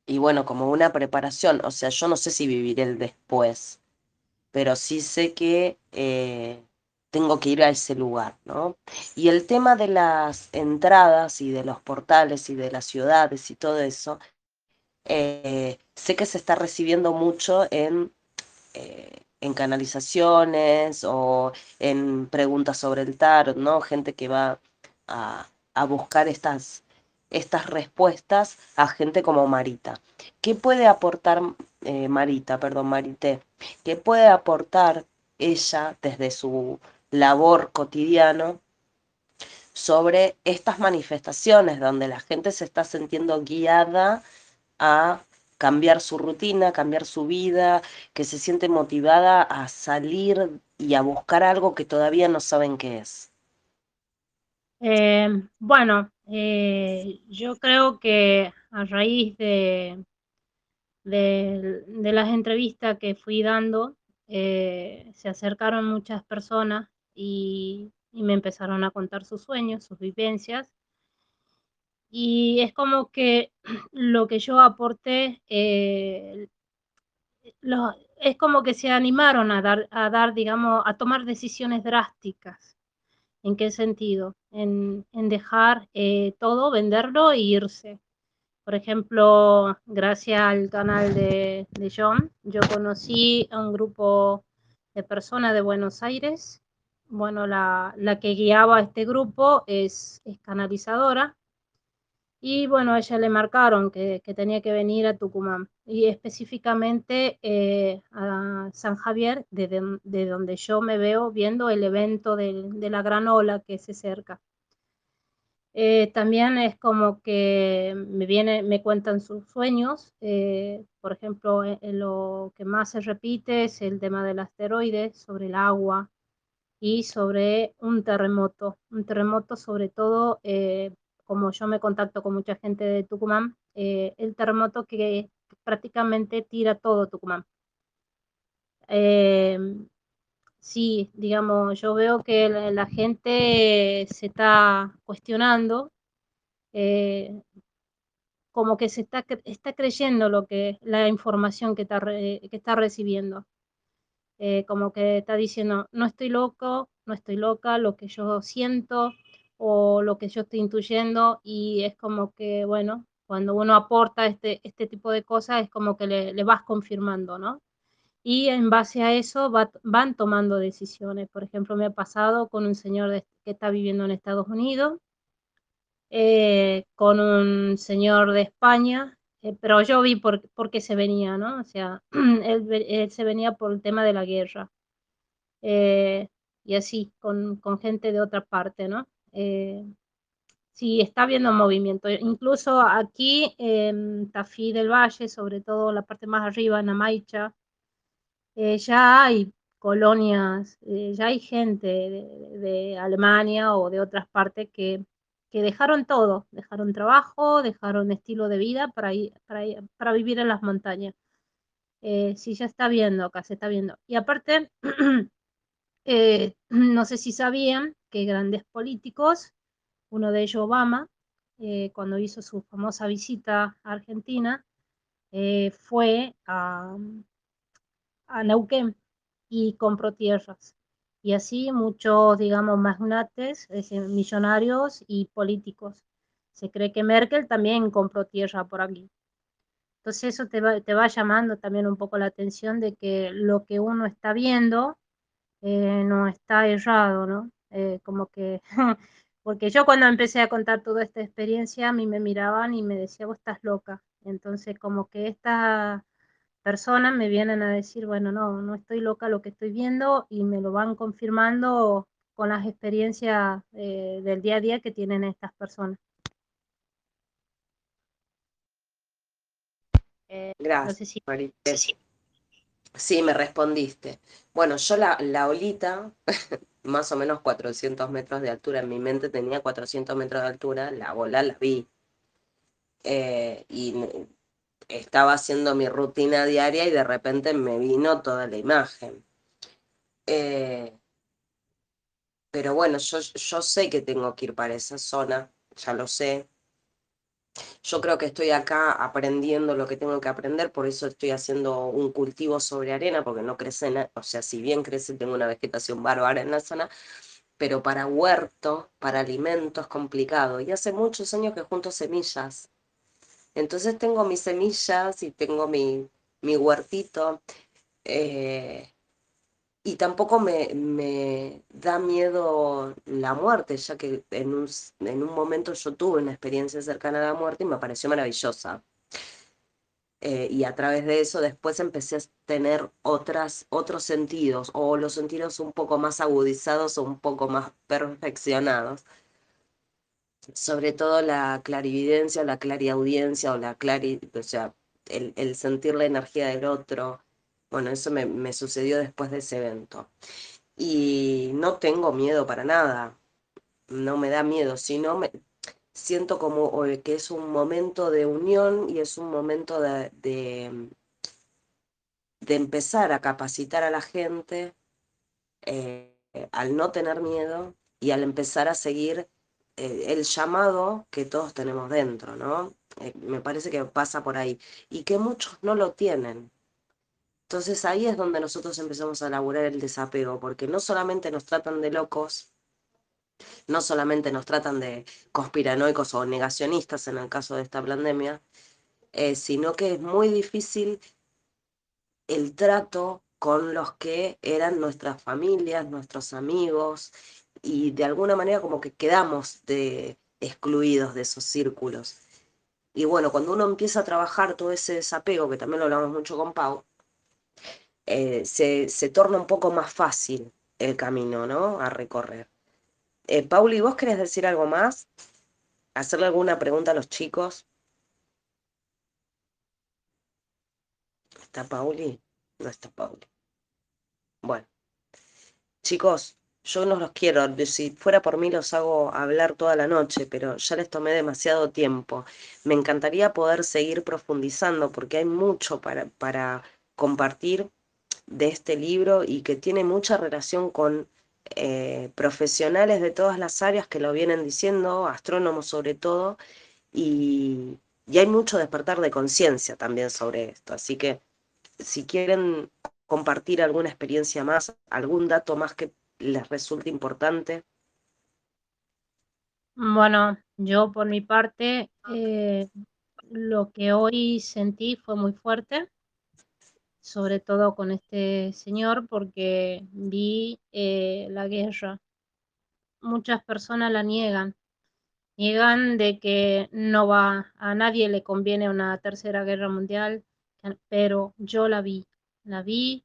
y bueno, como una preparación, o sea, yo no sé si viviré el después, pero sí sé que eh, tengo que ir a ese lugar, ¿no? Y el tema de las entradas y de los portales y de las ciudades y todo eso, eh, sé que se está recibiendo mucho en, eh, en canalizaciones o en preguntas sobre el tarot, ¿no? Gente que va a, buscar estas, estas respuestas a gente como Marita. ¿Qué puede aportar eh, Marita, perdón, Marité? ¿Qué puede aportar ella desde su labor cotidiano sobre estas manifestaciones donde la gente se está sintiendo guiada a cambiar su rutina, cambiar su vida, que se siente motivada a salir y a buscar algo que todavía no saben qué es? Eh, bueno, eh, yo creo que a raíz de, de, las entrevistas que fui dando, eh, se acercaron muchas personas y, me empezaron a contar sus sueños, sus vivencias. Y es como que lo que yo aporté, lo, es como que se animaron a dar, a dar, digamos, a tomar decisiones drásticas ¿En qué sentido? En, dejar eh, todo, venderlo e irse. Por ejemplo, gracias al canal de, John, yo conocí a un grupo de personas de Buenos Aires. Bueno, la, que guiaba a este grupo es, canalizadora y bueno, a ella le marcaron que, tenía que venir a Tucumán y específicamente eh, a San Javier, de, de, donde yo me veo viendo el evento de, la gran ola que se acerca. Eh, también es como que me, viene, me cuentan sus sueños. Eh, por ejemplo, lo que más se repite es el tema del asteroide, sobre el agua y sobre un terremoto. Un terremoto sobre todo como yo me contacto con mucha gente de Tucumán, eh, el terremoto que prácticamente tira todo Tucumán. Eh, sí, digamos, yo veo que la, gente se está cuestionando, eh, como que se está, está creyendo lo que, la información que está, que está recibiendo. Como que está diciendo, no estoy loco, no estoy loca, lo que yo siento, o lo que yo estoy intuyendo y es como que, bueno, cuando uno aporta este, este tipo de cosas es como que le, vas confirmando, ¿no? Y en base a eso van tomando decisiones. Por ejemplo, me ha pasado con un señor que está viviendo en Estados Unidos, eh, con un señor de España, eh, pero yo vi por, qué se venía, ¿no? O sea, él, se venía por el tema de la guerra. Eh, y así, con, con gente de otra parte, ¿no? Eh, sí, está habiendo movimiento. Incluso aquí en Tafí del Valle, sobre todo la parte más arriba, en Amaicha, eh, ya hay colonias, ya hay gente de, Alemania o de otras partes que, dejaron todo, dejaron trabajo, dejaron estilo de vida para, para, vivir en las montañas. sí, ya está viendo, acá se está viendo. Y aparte, no sé si sabían, que grandes políticos, uno de ellos Obama, eh, cuando hizo su famosa visita a Argentina, eh, fue a, a Neuquén y compró tierras. Y así muchos, digamos, magnates, millonarios y políticos. Se cree que Merkel también compró tierra por aquí. Entonces eso te va, te va llamando también un poco la atención de que lo que uno está viendo eh, no está errado, ¿no? Eh, como que, porque yo cuando empecé a contar toda esta experiencia, a mí me miraban y me decían, vos estás loca. Entonces, como que estas personas me vienen a decir, bueno, no, no estoy loca lo que estoy viendo y me lo van confirmando con las experiencias eh, del día a día que tienen estas personas. Eh, Gracias, sí. Sí, me respondiste. Bueno, yo la, la olita más o menos 400 metros de altura. En mi mente tenía 400 metros de altura, la bola la vi. Eh, y estaba haciendo mi rutina diaria y de repente me vino toda la imagen. Eh, pero bueno, yo, yo sé que tengo que ir para esa zona, ya lo sé. Yo creo que estoy acá aprendiendo lo que tengo que aprender, por eso estoy haciendo un cultivo sobre arena, porque no crece, o sea, si bien crece, tengo una vegetación bárbara en la zona, pero para huerto, para alimento es complicado. Y hace muchos años que junto semillas. Entonces tengo mis semillas y tengo mi, mi huertito. Eh, y tampoco me, me, da miedo la muerte, ya que en un, en un, momento yo tuve una experiencia cercana a la muerte y me pareció maravillosa. Eh, y a través de eso después empecé a tener otras, otros sentidos, o los sentidos un poco más agudizados o un poco más perfeccionados. Sobre todo la clarividencia, la clariaudiencia o la clari, o sea, el, el sentir la energía del otro, bueno, eso me, sucedió después de ese evento. Y no tengo miedo para nada, no me da miedo, sino me siento como que es un momento de unión y es un momento de, de, empezar a capacitar a la gente eh, al no tener miedo y al empezar a seguir eh, el llamado que todos tenemos dentro, ¿no? Eh, me parece que pasa por ahí y que muchos no lo tienen. Entonces ahí es donde nosotros empezamos a elaborar el desapego, porque no solamente nos tratan de locos, no solamente nos tratan de conspiranoicos o negacionistas en el caso de esta pandemia, eh, sino que es muy difícil el trato con los que eran nuestras familias, nuestros amigos, y de alguna manera como que quedamos excluidos de esos círculos. Y bueno, cuando uno empieza a trabajar todo ese desapego, que también lo hablamos mucho con Pau, eh, se, se, torna un poco más fácil el camino, ¿no? A recorrer. Eh, Pauli, ¿vos querés decir algo más? ¿Hacerle alguna pregunta a los chicos? ¿Está Pauli? No está Pauli. Bueno, chicos, yo no los quiero, si fuera por mí los hago hablar toda la noche, pero ya les tomé demasiado tiempo. Me encantaría poder seguir profundizando porque hay mucho para, para compartir de este libro y que tiene mucha relación con eh, profesionales de todas las áreas que lo vienen diciendo, astrónomos sobre todo, y, y hay mucho despertar de conciencia también sobre esto. Así que si quieren compartir alguna experiencia más, algún dato más que les resulte importante. Bueno, yo por mi parte, eh, lo que hoy sentí fue muy fuerte sobre todo con este señor, porque vi eh, la guerra. Muchas personas la niegan, niegan de que no va, a nadie le conviene una tercera guerra mundial, pero yo la vi, la vi,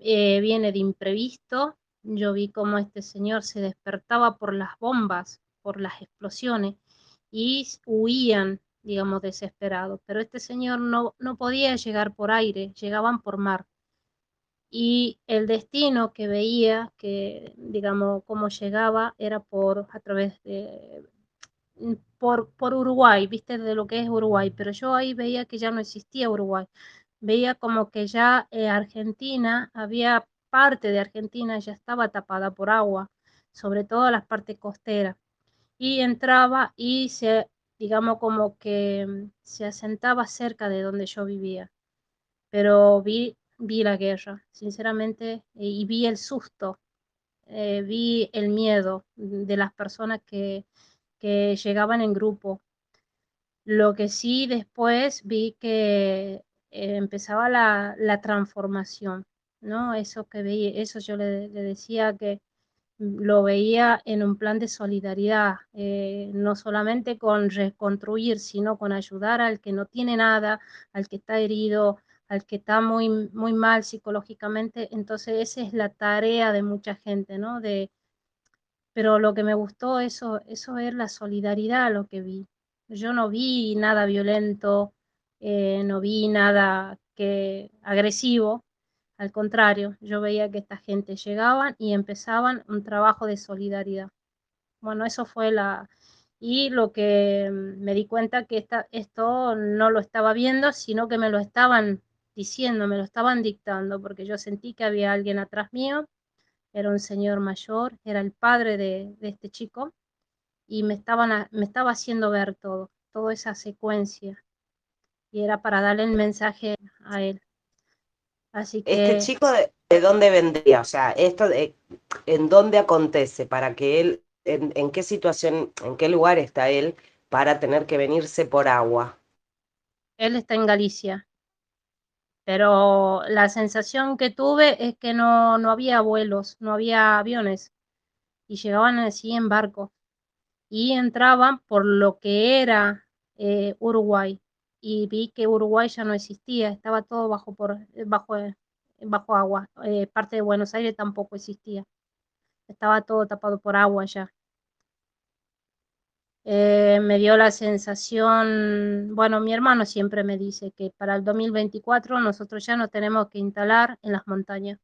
eh, viene de imprevisto, yo vi cómo este señor se despertaba por las bombas, por las explosiones, y huían digamos, desesperado, Pero este señor no, no podía llegar por aire, llegaban por mar. Y el destino que veía, que digamos, cómo llegaba, era por a través de mm, por, por Uruguay, viste de lo que es Uruguay, pero yo ahí veía que ya no existía Uruguay. Veía como que ya eh, Argentina, había parte de Argentina ya estaba tapada por agua, sobre todo las partes costeras. Y entraba y se digamos como que mm, se asentaba cerca de donde yo vivía. Pero vi, vi la guerra, sinceramente, y vi el susto, eh, vi el miedo de las personas que, que llegaban en grupo. Lo que sí después vi que eh, empezaba la, la, transformación, ¿no? Eso que veía, eso yo le, decía que lo veía en un plan de solidaridad, eh, no solamente con reconstruir, sino con ayudar al que no tiene nada, al que está herido, al que está muy, muy mal psicológicamente. Entonces, esa es la tarea de mucha gente, ¿no? De, pero lo que me gustó, eso, eso es la solidaridad, lo que vi. Yo no vi nada violento, eh, no vi nada que agresivo, al contrario, yo veía que esta gente llegaban y empezaban un trabajo de solidaridad. Bueno, eso fue la... Y lo que mm, me di cuenta que esto no lo estaba viendo, sino que me lo estaban diciendo, me lo estaban dictando, porque yo sentí que había alguien atrás mío, era un señor mayor, era el padre de, este chico, y me, me estaba haciendo ver todo, toda esa secuencia, y era para darle el mensaje a él. Así este que... Este chico, de, dónde vendría? O sea, esto de, ¿en dónde acontece? Para que él, en, qué situación, en qué lugar está él para tener que venirse por agua? Él está en Galicia. pero la sensación que tuve es que no, no había vuelos, no había aviones y llegaban así en barcos y entraban por lo que era eh, Uruguay y vi que Uruguay ya no existía, estaba todo bajo, por, bajo, bajo agua, eh, parte de Buenos Aires tampoco existía, estaba todo tapado por agua ya. Eh, me dio la sensación, bueno, mi hermano siempre me dice que para el 2024 nosotros ya no tenemos que instalar en las montañas,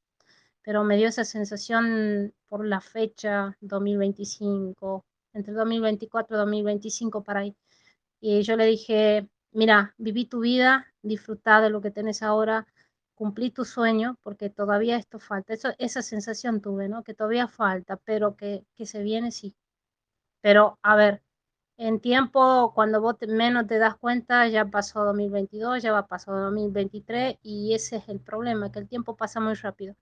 pero me dio esa sensación por la fecha 2025, entre 2024 y 2025 para ahí. Y yo le dije, mira, viví tu vida, disfrutá de lo que tenés ahora, cumplí tu sueño, porque todavía esto falta. Eso, esa sensación tuve, ¿no? Que todavía falta, pero que, que se viene, sí. Pero, a ver, en tiempo, cuando vos menos te das cuenta, ya pasó 2022, ya va a pasar 2023 y ese es el problema, que el tiempo pasa muy rápido.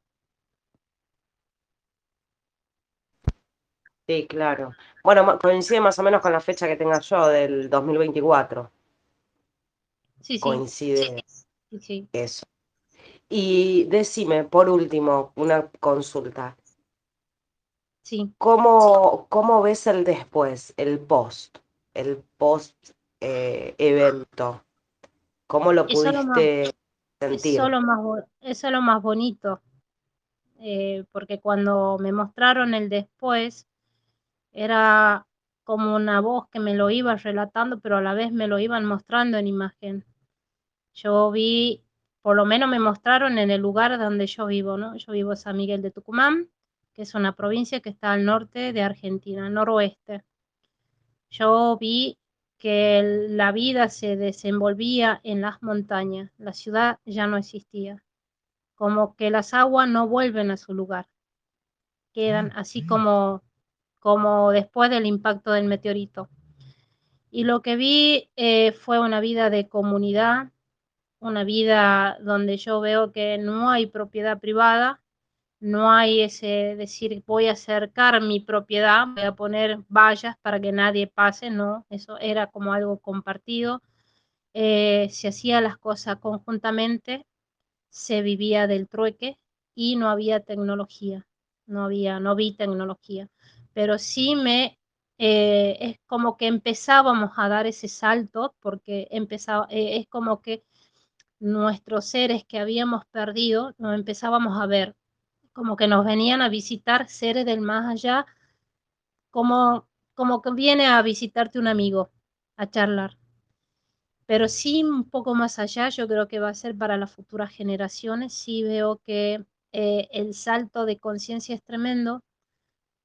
Sí, claro. Bueno, coincide más o menos con la fecha que tenga yo del 2024. Sí, sí. Coincide sí, eso. Y decime, por último, una consulta. Sí. ¿Cómo, cómo ves el después, el post, el post eh, evento? ¿Cómo lo Eso es lo más- pudiste sentir? Eso es lo más, eso es lo más bonito, eh, porque cuando me mostraron el después, era como una voz que me lo iba relatando, pero a la vez me lo iban mostrando en imagen. Yo vi, por lo menos me mostraron en el lugar donde yo vivo, ¿no? Yo vivo en San Miguel de Tucumán, que es una provincia que está al norte de Argentina, noroeste. Yo vi que la vida se desenvolvía en las montañas, la ciudad ya no existía, como que las aguas no vuelven a su lugar, quedan así como, como después del impacto del meteorito. Y lo que vi eh, fue una vida de comunidad, una vida donde yo veo que no hay propiedad privada, no hay ese decir voy a acercar mi propiedad, voy a poner vallas para que nadie pase, no, eso era como algo compartido. Eh, se hacía las cosas conjuntamente, se vivía del trueque y no había tecnología, no había, no vi tecnología, pero sí me eh, es como que empezábamos a dar ese salto porque empezaba, eh, es como que nuestros seres que habíamos perdido nos empezábamos a ver como que nos venían a visitar seres del más allá, como, como que viene a visitarte un amigo, a charlar. Pero sí un poco más allá, yo creo que va a ser para las futuras generaciones. Sí veo que eh, el salto de conciencia es tremendo,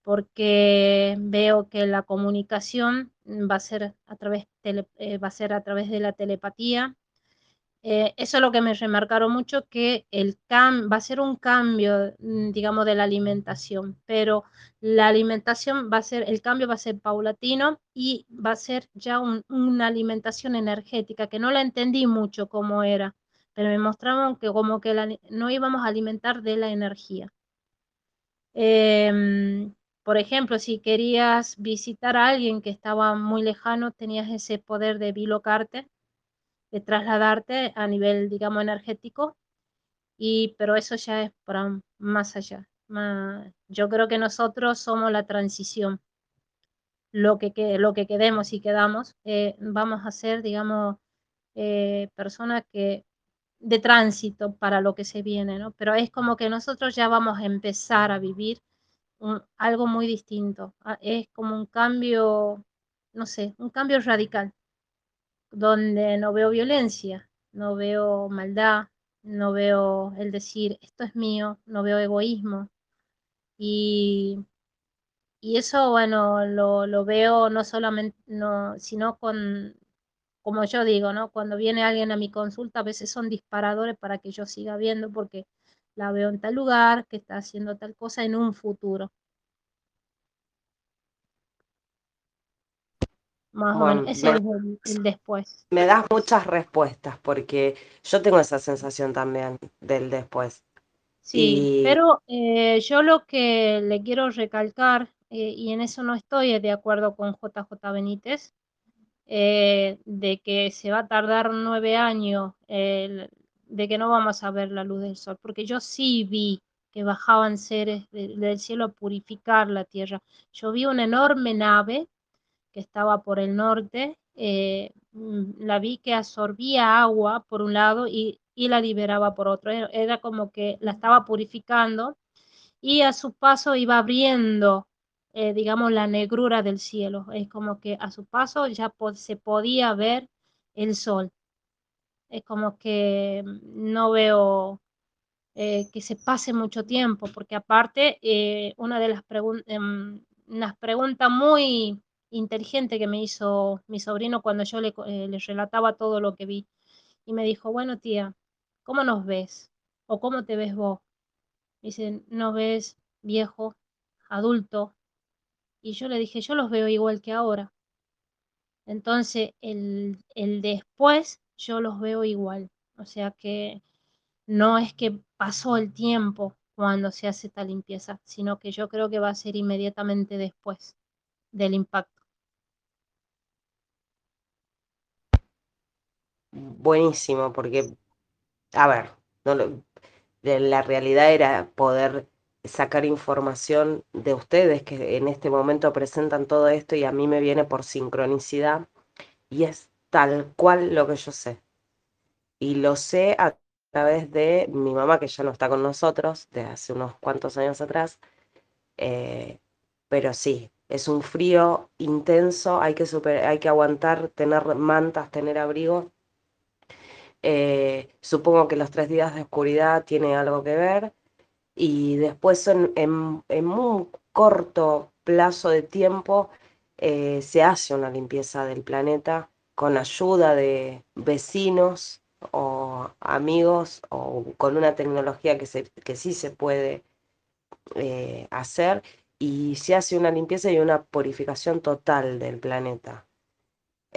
porque veo que la comunicación va a ser a través, eh, va a ser a través de la telepatía, eh, eso es lo que me remarcaron mucho, que el cam va a ser un cambio, mm, digamos, de la alimentación, pero la alimentación va a ser, el cambio va a ser paulatino y va a ser ya un, una alimentación energética, que no la entendí mucho cómo era, pero me mostraron que como que no íbamos a alimentar de la energía. Eh, por ejemplo, si querías visitar a alguien que estaba muy lejano, tenías ese poder de bilocarte de trasladarte a nivel, digamos, energético, y, pero eso ya es para más allá. Yo creo que nosotros somos la transición. Lo que, que lo que quedemos y quedamos, eh, vamos a ser, digamos, eh, personas que de tránsito para lo que se viene, ¿no? Pero es como que nosotros ya vamos a empezar a vivir algo muy distinto. Es como un cambio, no sé, un cambio radical donde no veo violencia, no veo maldad, no veo el decir esto es mío, no veo egoísmo. Y, y eso, bueno, lo, lo, veo no solamente, no, sino con, como yo digo, ¿no? Cuando viene alguien a mi consulta, a veces son disparadores para que yo siga viendo porque la veo en tal lugar, que está haciendo tal cosa en un futuro. Más bueno, o menos, ese me, es el, el, después. Me das muchas respuestas porque yo tengo esa sensación también del después. Sí, y... pero eh, yo lo que le quiero recalcar, eh, y en eso no estoy de acuerdo con JJ Benítez, eh, de que se va a tardar nueve años de que no vamos a ver la luz del sol, porque yo sí vi que bajaban seres del cielo a purificar la tierra. Yo vi una enorme nave que estaba por el norte, eh, mm, la vi que absorbía agua por un lado y, y la liberaba por otro. Era como que la estaba purificando y a su paso iba abriendo, eh, digamos, la negrura del cielo. Es como que a su paso ya se podía ver el sol. Es como que mm, no veo eh, que se pase mucho tiempo, porque aparte, una de las preguntas, em, preguntas muy inteligente que me hizo mi sobrino cuando yo le, le relataba todo lo que vi. Y me dijo, bueno, tía, ¿cómo nos ves? ¿O cómo te ves vos? Dice, ¿no ves viejo, adulto? Y yo le dije, yo los veo igual que ahora. Entonces, el, el después yo los veo igual. O sea que no es que pasó el tiempo cuando se hace esta limpieza, sino que yo creo que va a ser inmediatamente después del impacto. Buenísimo, porque, a ver, no lo, la realidad era poder sacar información de ustedes que en este momento presentan todo esto y a mí me viene por sincronicidad y es tal cual lo que yo sé. Y lo sé a través de mi mamá que ya no está con nosotros, de hace unos cuantos años atrás, eh, pero sí, es un frío intenso, hay que, super, hay que aguantar, tener mantas, tener abrigo eh, supongo que los tres días de oscuridad tiene algo que ver. Y después en, un corto plazo de tiempo eh, se hace una limpieza del planeta con ayuda de vecinos o amigos o con una tecnología que, se, que sí se puede eh, hacer y se hace una limpieza y una purificación total del planeta.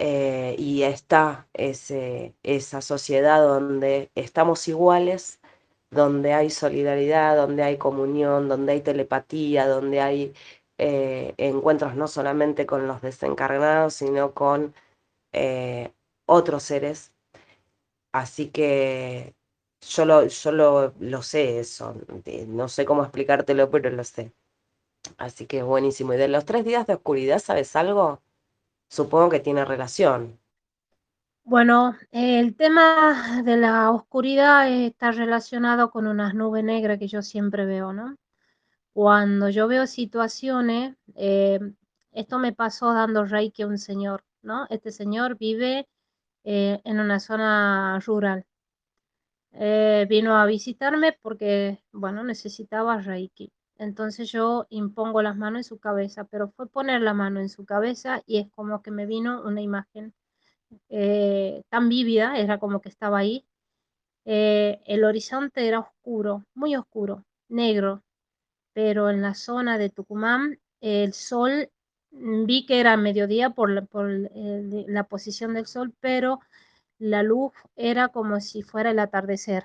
Eh, y está ese, esa sociedad donde estamos iguales, donde hay solidaridad, donde hay comunión, donde hay telepatía, donde hay eh, encuentros no solamente con los desencarnados, sino con eh, otros seres. Así que yo lo, yo lo, lo sé eso, no sé cómo explicártelo, pero lo sé. Así que es buenísimo. Y de los tres días de oscuridad, ¿sabes algo? Supongo que tiene relación. Bueno, el tema de la oscuridad está relacionado con unas nubes negras que yo siempre veo, ¿no? Cuando yo veo situaciones, eh, esto me pasó dando reiki a un señor, ¿no? Este señor vive eh, en una zona rural. Eh, vino a visitarme porque, bueno, necesitaba reiki. Entonces yo impongo las manos en su cabeza, pero fue poner la mano en su cabeza y es como que me vino una imagen eh, tan vívida, era como que estaba ahí. Eh, el horizonte era oscuro, muy oscuro, negro, pero en la zona de Tucumán el sol, mm, vi que era mediodía por, la, posición del sol, pero la luz era como si fuera el atardecer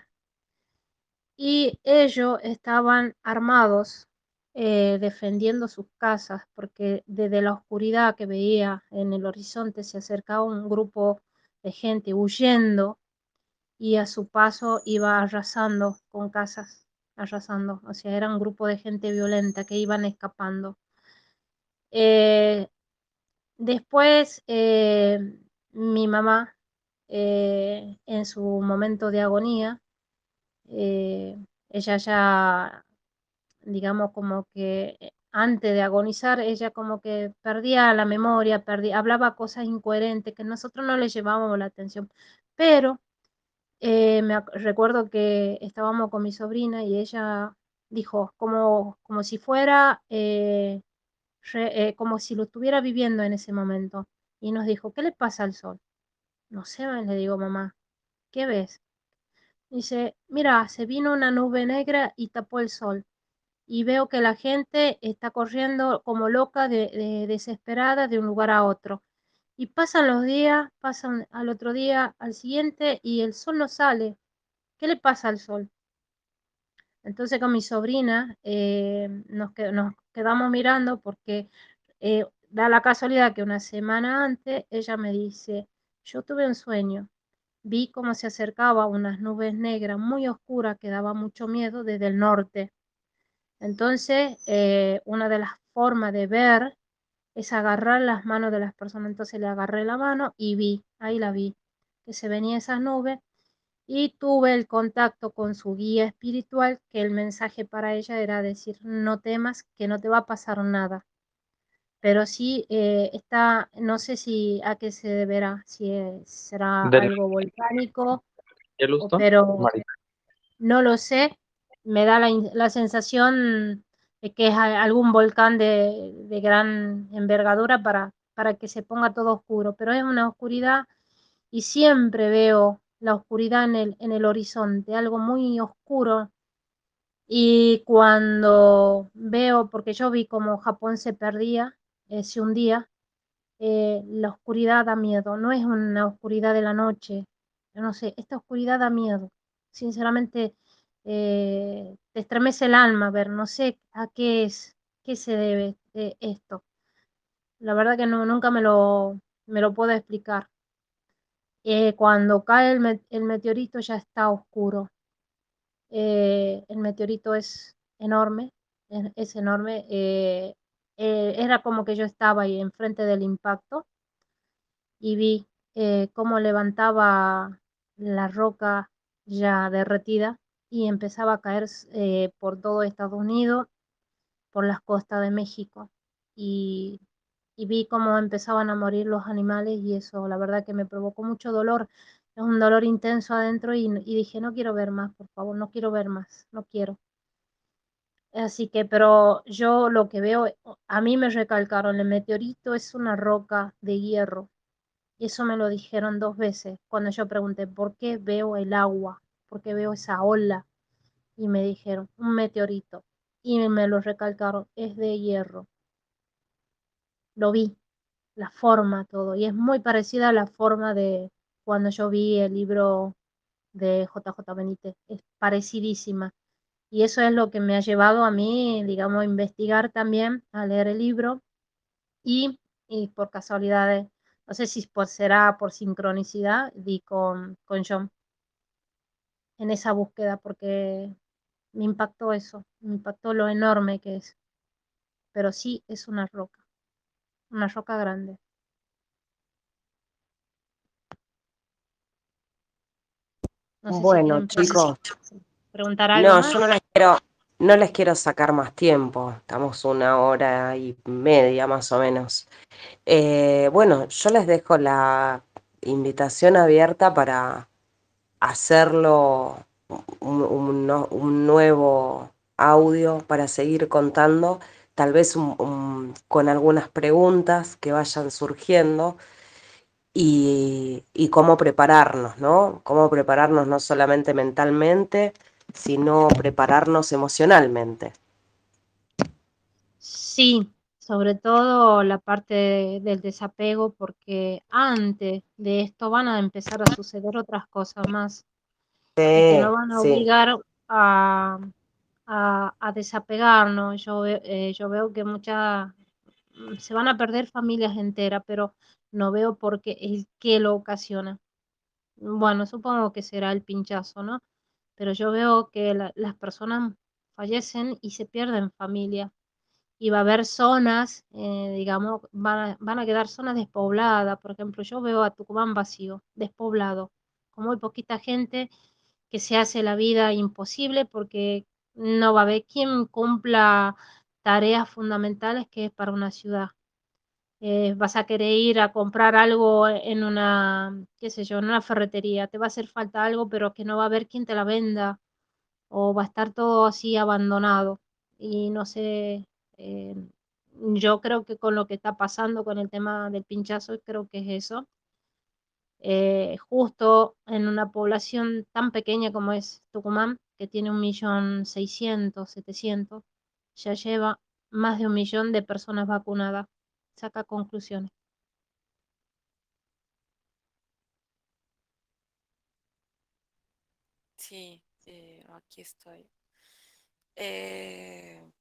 y ellos estaban armados eh, defendiendo sus casas porque desde la oscuridad que veía en el horizonte se acercaba un grupo de gente huyendo y a su paso iba arrasando con casas, arrasando, o sea, era un grupo de gente violenta que iban escapando. Eh, después, eh, mi mamá, en su momento de agonía, eh, ella ya, digamos, como que eh, antes de agonizar, ella como que perdía la memoria, perdía, hablaba cosas incoherentes que nosotros no le llevábamos la atención. Pero eh, me recuerdo que estábamos con mi sobrina y ella dijo, como, como si fuera, como si lo estuviera viviendo en ese momento. Y nos dijo, ¿qué le pasa al sol? No sé, le digo, mamá, ¿qué ves? Dice, mira, se vino una nube negra y tapó el sol. Y veo que la gente está corriendo como loca, de, desesperada de un lugar a otro. Y pasan los días, pasan al otro día, al siguiente, y el sol no sale. ¿Qué le pasa al sol? Entonces con mi sobrina eh, nos, quedamos mirando porque eh, da la casualidad que una semana antes ella me dice, yo tuve un sueño vi cómo se acercaba unas nubes negras muy oscuras que daba mucho miedo desde el norte. Entonces, eh, una de las formas de ver es agarrar las manos de las personas. Entonces le agarré la mano y vi, ahí la vi, que se venía esa nube y tuve el contacto con su guía espiritual, que el mensaje para ella era decir, no temas, que no te va a pasar nada. Pero sí eh, está, no sé si a qué se deberá, si es- será Del- algo volcánico, pero Marita. no lo sé. Me da la, la sensación de que es algún volcán de, de gran envergadura para, para que se ponga todo oscuro, pero es una oscuridad y siempre veo la oscuridad en el, en el horizonte, algo muy oscuro. Y cuando veo, porque yo vi como Japón se perdía, eh, se hundía, eh, la oscuridad da miedo, no es una oscuridad de la noche, yo no sé, esta oscuridad da miedo. Sinceramente, eh, te estremece el alma ver, no sé a qué es, qué se debe eh, esto. La verdad que no, nunca me lo, me lo puedo explicar. Cuando cae el, me- el meteorito ya está oscuro. El meteorito es enorme, es enorme. Eh, era como que yo estaba ahí enfrente del impacto y vi eh, cómo levantaba la roca ya derretida y empezaba a caer eh, por todo Estados Unidos, por las costas de México. Y, vi cómo empezaban a morir los animales y eso la verdad que me provocó mucho dolor. Es un dolor intenso adentro y dije, no quiero ver más, por favor, no quiero ver más, no quiero. Así que, pero yo lo que veo, a mí me recalcaron, el meteorito es una roca de hierro. Eso me lo dijeron dos veces cuando yo pregunté, ¿por qué veo el agua? ¿Por qué veo esa ola? Y me dijeron, un meteorito. Y me lo recalcaron, es de hierro. Lo vi, la forma, todo. Y es muy parecida a la forma de cuando yo vi el libro de JJ Benítez. Es parecidísima. Y eso es lo que me ha llevado a mí, digamos, a investigar también, a leer el libro. Y, y por casualidades, no sé si por, será por sincronicidad, di con, con John en esa búsqueda, porque me impactó eso, me impactó lo enorme que es. Pero sí es una roca, una roca grande. No sé si Bueno, chicos, preguntar algo no, más. yo no les quiero, no les quiero sacar más tiempo. Estamos una hora y media más o menos. Eh, bueno, yo les dejo la invitación abierta para hacerlo un, un nuevo audio para seguir contando, tal vez un- un- con algunas preguntas que vayan surgiendo y, y cómo prepararnos, ¿no? Cómo prepararnos no solamente mentalmente, sino prepararnos emocionalmente. Sí, sobre todo la parte del desapego, porque antes de esto van a empezar a suceder otras cosas más y que Sí, nos van a sí. obligar a, a, a desapegarnos. Yo, eh, yo veo que muchas se van a perder familias enteras, pero no veo por qué el qué lo ocasiona. Bueno, supongo que será el pinchazo, ¿no? Pero yo veo que la- las personas fallecen y se pierden familias y va a haber zonas, eh, digamos, van a, van a quedar zonas despobladas. Por ejemplo, yo veo a Tucumán vacío, despoblado, con muy poquita gente que se hace la vida imposible porque no va a haber quien cumpla tareas fundamentales que es para una ciudad. Eh, vas a querer ir a comprar algo en una, qué sé yo, en una ferretería, te va a hacer falta algo, pero que no va a haber quien te la venda o va a estar todo así abandonado. Y no sé, eh, yo creo que con lo que está pasando con el tema del pinchazo, creo que es eso. Eh, justo en una población tan pequeña como es Tucumán, que tiene un millón seiscientos, setecientos, ya lleva más de un millón de personas vacunadas. Saca conclusiones. Sí, eh, aquí estoy. Eh,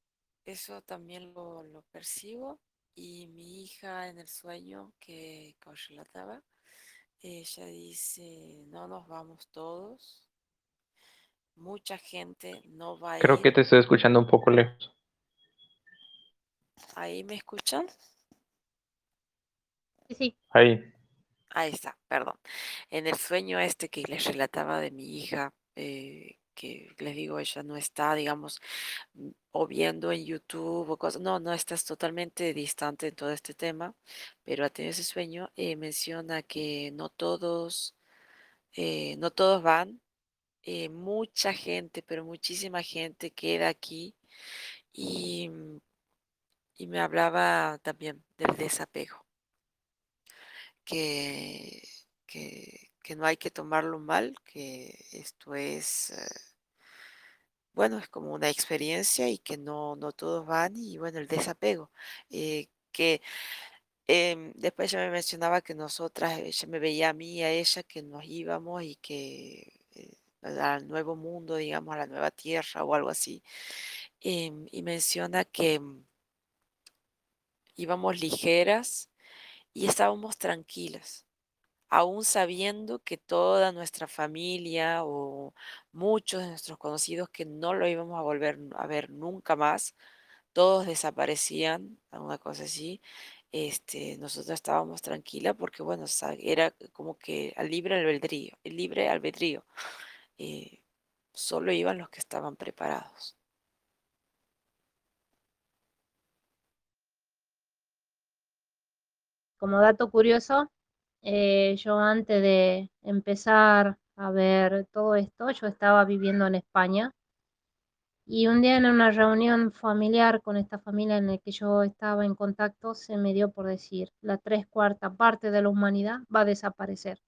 eso también lo, lo percibo y mi hija en el sueño que, que os relataba, Ella dice, no nos vamos todos. Mucha gente no va a Creo que te estoy escuchando un poco lejos. ¿Ahí me escuchan? Sí, sí. Ahí. Ahí está, perdón. En el sueño este que les relataba de mi hija, eh, que les digo, ella no está, digamos, mm, o viendo en YouTube o cosas, no, no estás totalmente distante de todo este tema, pero ha tenido ese sueño, eh, menciona que no todos, eh, no todos van, eh, mucha gente, pero muchísima gente queda aquí y, y me hablaba también del desapego que, que, que no hay que tomarlo mal, que esto es, eh, bueno, es como una experiencia y que no, no todos van y bueno, el desapego, eh, que em, después ella me mencionaba que nosotras, ella me veía a mí y a ella que nos íbamos y que eh, al nuevo mundo, digamos, a la nueva tierra o algo así, em, y menciona que mm, íbamos ligeras y estábamos tranquilas aún sabiendo que toda nuestra familia o muchos de nuestros conocidos que no lo íbamos a volver a ver nunca más, todos desaparecían, alguna cosa así, este, nosotros estábamos tranquilas porque, bueno, era como que al libre albedrío, el libre albedrío, eh, solo iban los que estaban preparados. Como dato curioso, eh, yo antes de empezar a ver todo esto, yo estaba viviendo en España y un día en una reunión familiar con esta familia en la que yo estaba en contacto, se me dio por decir, la tres cuarta parte de la humanidad va a desaparecer.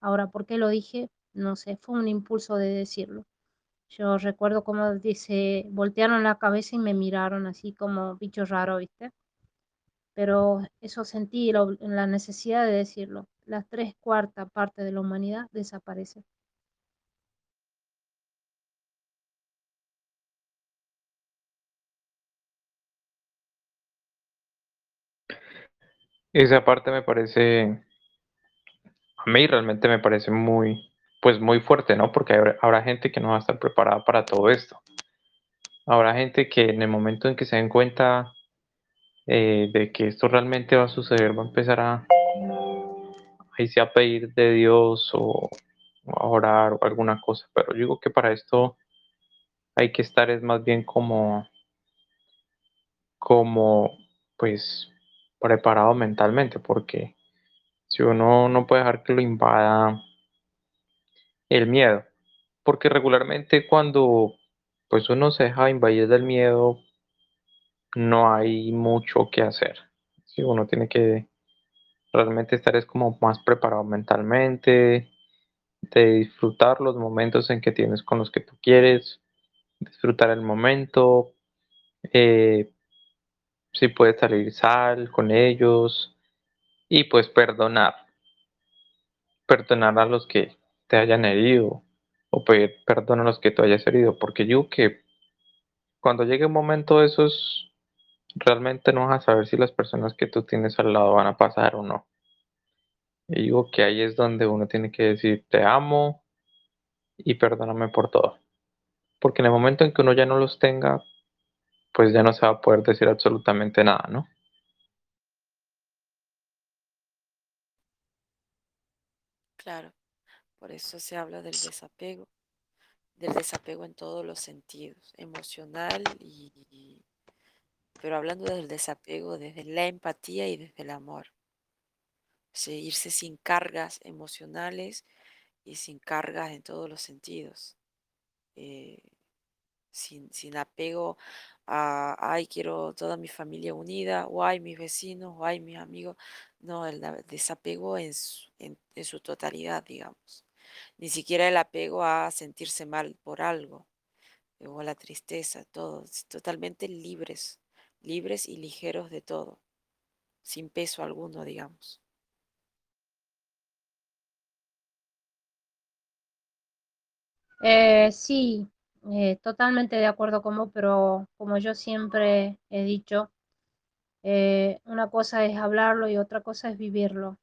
Ahora, ¿por qué lo dije? No sé, fue un impulso de decirlo. Yo recuerdo como dice, voltearon la cabeza y me miraron así como bicho raro, ¿viste? Pero eso sentí la, la necesidad de decirlo. La tres cuarta parte de la humanidad desaparece. Esa parte me parece, a mí realmente me parece muy, pues muy fuerte, ¿no? Porque habrá, habrá gente que no va a estar preparada para todo esto. Habrá gente que en el momento en que se den cuenta eh, de que esto realmente va a suceder, va a empezar a, ahí sí a pedir de Dios o, a orar o alguna cosa. Pero yo digo que para esto hay que estar es más bien como, como, pues, preparado mentalmente, porque si uno no puede dejar que lo invada el miedo, porque regularmente cuando pues uno se deja invadir del miedo, no hay mucho que hacer. Si uno tiene que realmente estar es como más preparado mentalmente, de disfrutar los momentos en que tienes con los que tú quieres, disfrutar el momento, eh, si puedes salir, sal con ellos y pues perdonar, perdonar a los que te hayan herido o pedir perdón a los que tú hayas herido, porque yo que cuando llegue un momento de esos, realmente no vas a saber si las personas que tú tienes al lado van a pasar o no. Y digo que ahí es donde uno tiene que decir te amo y perdóname por todo. Porque en el momento en que uno ya no los tenga, pues ya no se va a poder decir absolutamente nada, ¿no? Claro, por eso se habla del desapego, del desapego en todos los sentidos, emocional y, pero hablando del desapego desde la empatía y desde el amor. irse sin cargas emocionales y sin cargas en todos los sentidos. Eh, sin, sin, apego a, ay, quiero toda mi familia unida, o ay, mis vecinos, o ay, mis amigos. No, el desapego en su, en, su totalidad, digamos. Ni siquiera el apego a sentirse mal por algo, o la tristeza, todo. Totalmente libres, libres y ligeros de todo, sin peso alguno, digamos. Eh, sí, eh, totalmente de acuerdo con vos, pero como yo siempre he dicho, eh, una cosa es hablarlo y otra cosa es vivirlo.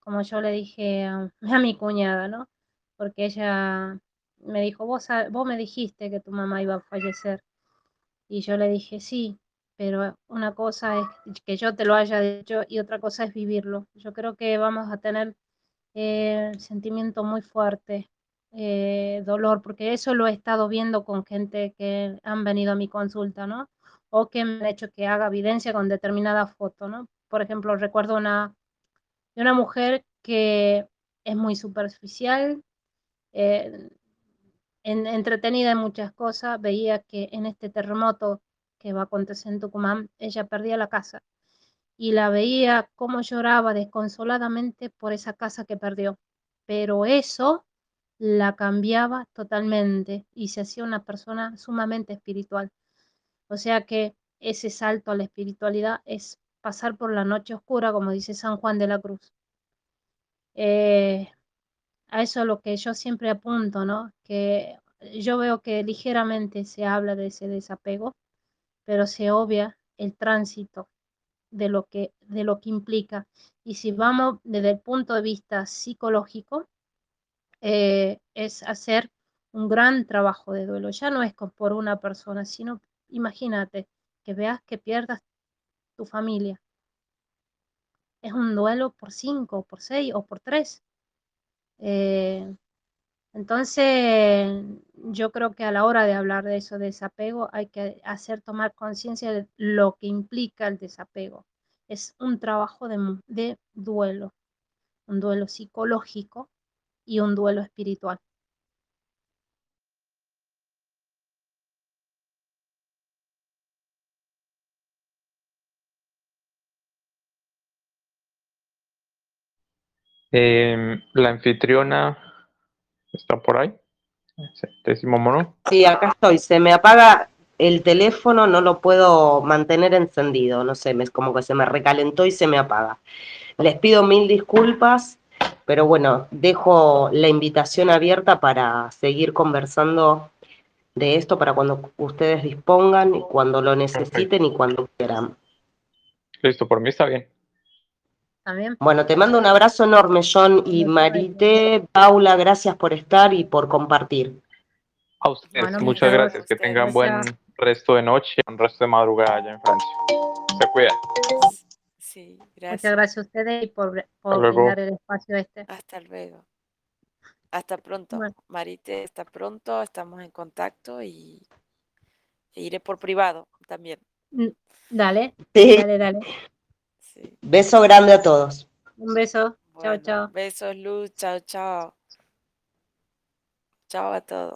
como yo le dije a, a mi cuñada, ¿no? Porque ella me dijo, vos, vos me dijiste que tu mamá iba a fallecer. Y yo le dije, sí, pero una cosa es que yo te lo haya dicho y otra cosa es vivirlo. Yo creo que vamos a tener eh, sentimiento muy fuerte, eh, dolor, porque eso lo he estado viendo con gente que han venido a mi consulta, ¿no? O que me han hecho que haga evidencia con determinada foto, ¿no? Por ejemplo, recuerdo una, de una mujer que es muy superficial, eh, en- entretenida en muchas cosas, veía que en este terremoto que va a acontecer en Tucumán, ella perdía la casa y la veía cómo lloraba desconsoladamente por esa casa que perdió. Pero eso la cambiaba totalmente y se hacía una persona sumamente espiritual. O sea que ese salto a la espiritualidad es pasar por la noche oscura, como dice San Juan de la Cruz. Eh, a eso es lo que yo siempre apunto, ¿no? Que yo veo que ligeramente se habla de ese desapego, pero se obvia el tránsito de lo que, de lo que implica. Y si vamos desde el punto de vista psicológico, eh, es hacer un gran trabajo de duelo. Ya no es por una persona, sino imagínate que veas que pierdas tu familia. Es un duelo por cinco, por seis o por tres. Eh, entonces, yo creo que a la hora de hablar de eso, de desapego, hay que hacer tomar conciencia de lo que implica el desapego. Es un trabajo de duelo, un duelo psicológico y un duelo espiritual. Em, la anfitriona está por ahí. Décimo mono. Sí, acá estoy. Se me apaga el teléfono, no lo puedo mantener encendido. No sé, me, como que se me recalentó y se me apaga. Les pido mil disculpas, pero bueno, dejo la invitación abierta para seguir conversando de esto para cuando ustedes dispongan y cuando lo necesiten y cuando quieran. Listo, por mí está bien. También. Bueno, te mando un abrazo enorme, John y Marité, Paula, gracias por estar y por compartir. A ustedes, Bueno, muchas gracias. Que gracias. tengan buen Gracias. resto de noche, un resto de madrugada allá en Francia. Se cuidan. Sí, Muchas gracias. gracias a ustedes y por, por el espacio este. Hasta luego. Hasta pronto. Bueno. Marite, hasta pronto. Estamos en contacto y e iré por privado también. Mm, Dale, Sí, dale, dale. Sí. beso grande a todos. Un beso. Chao, Bueno, chao. Besos, Luz. Chao, chao. Chao a todos.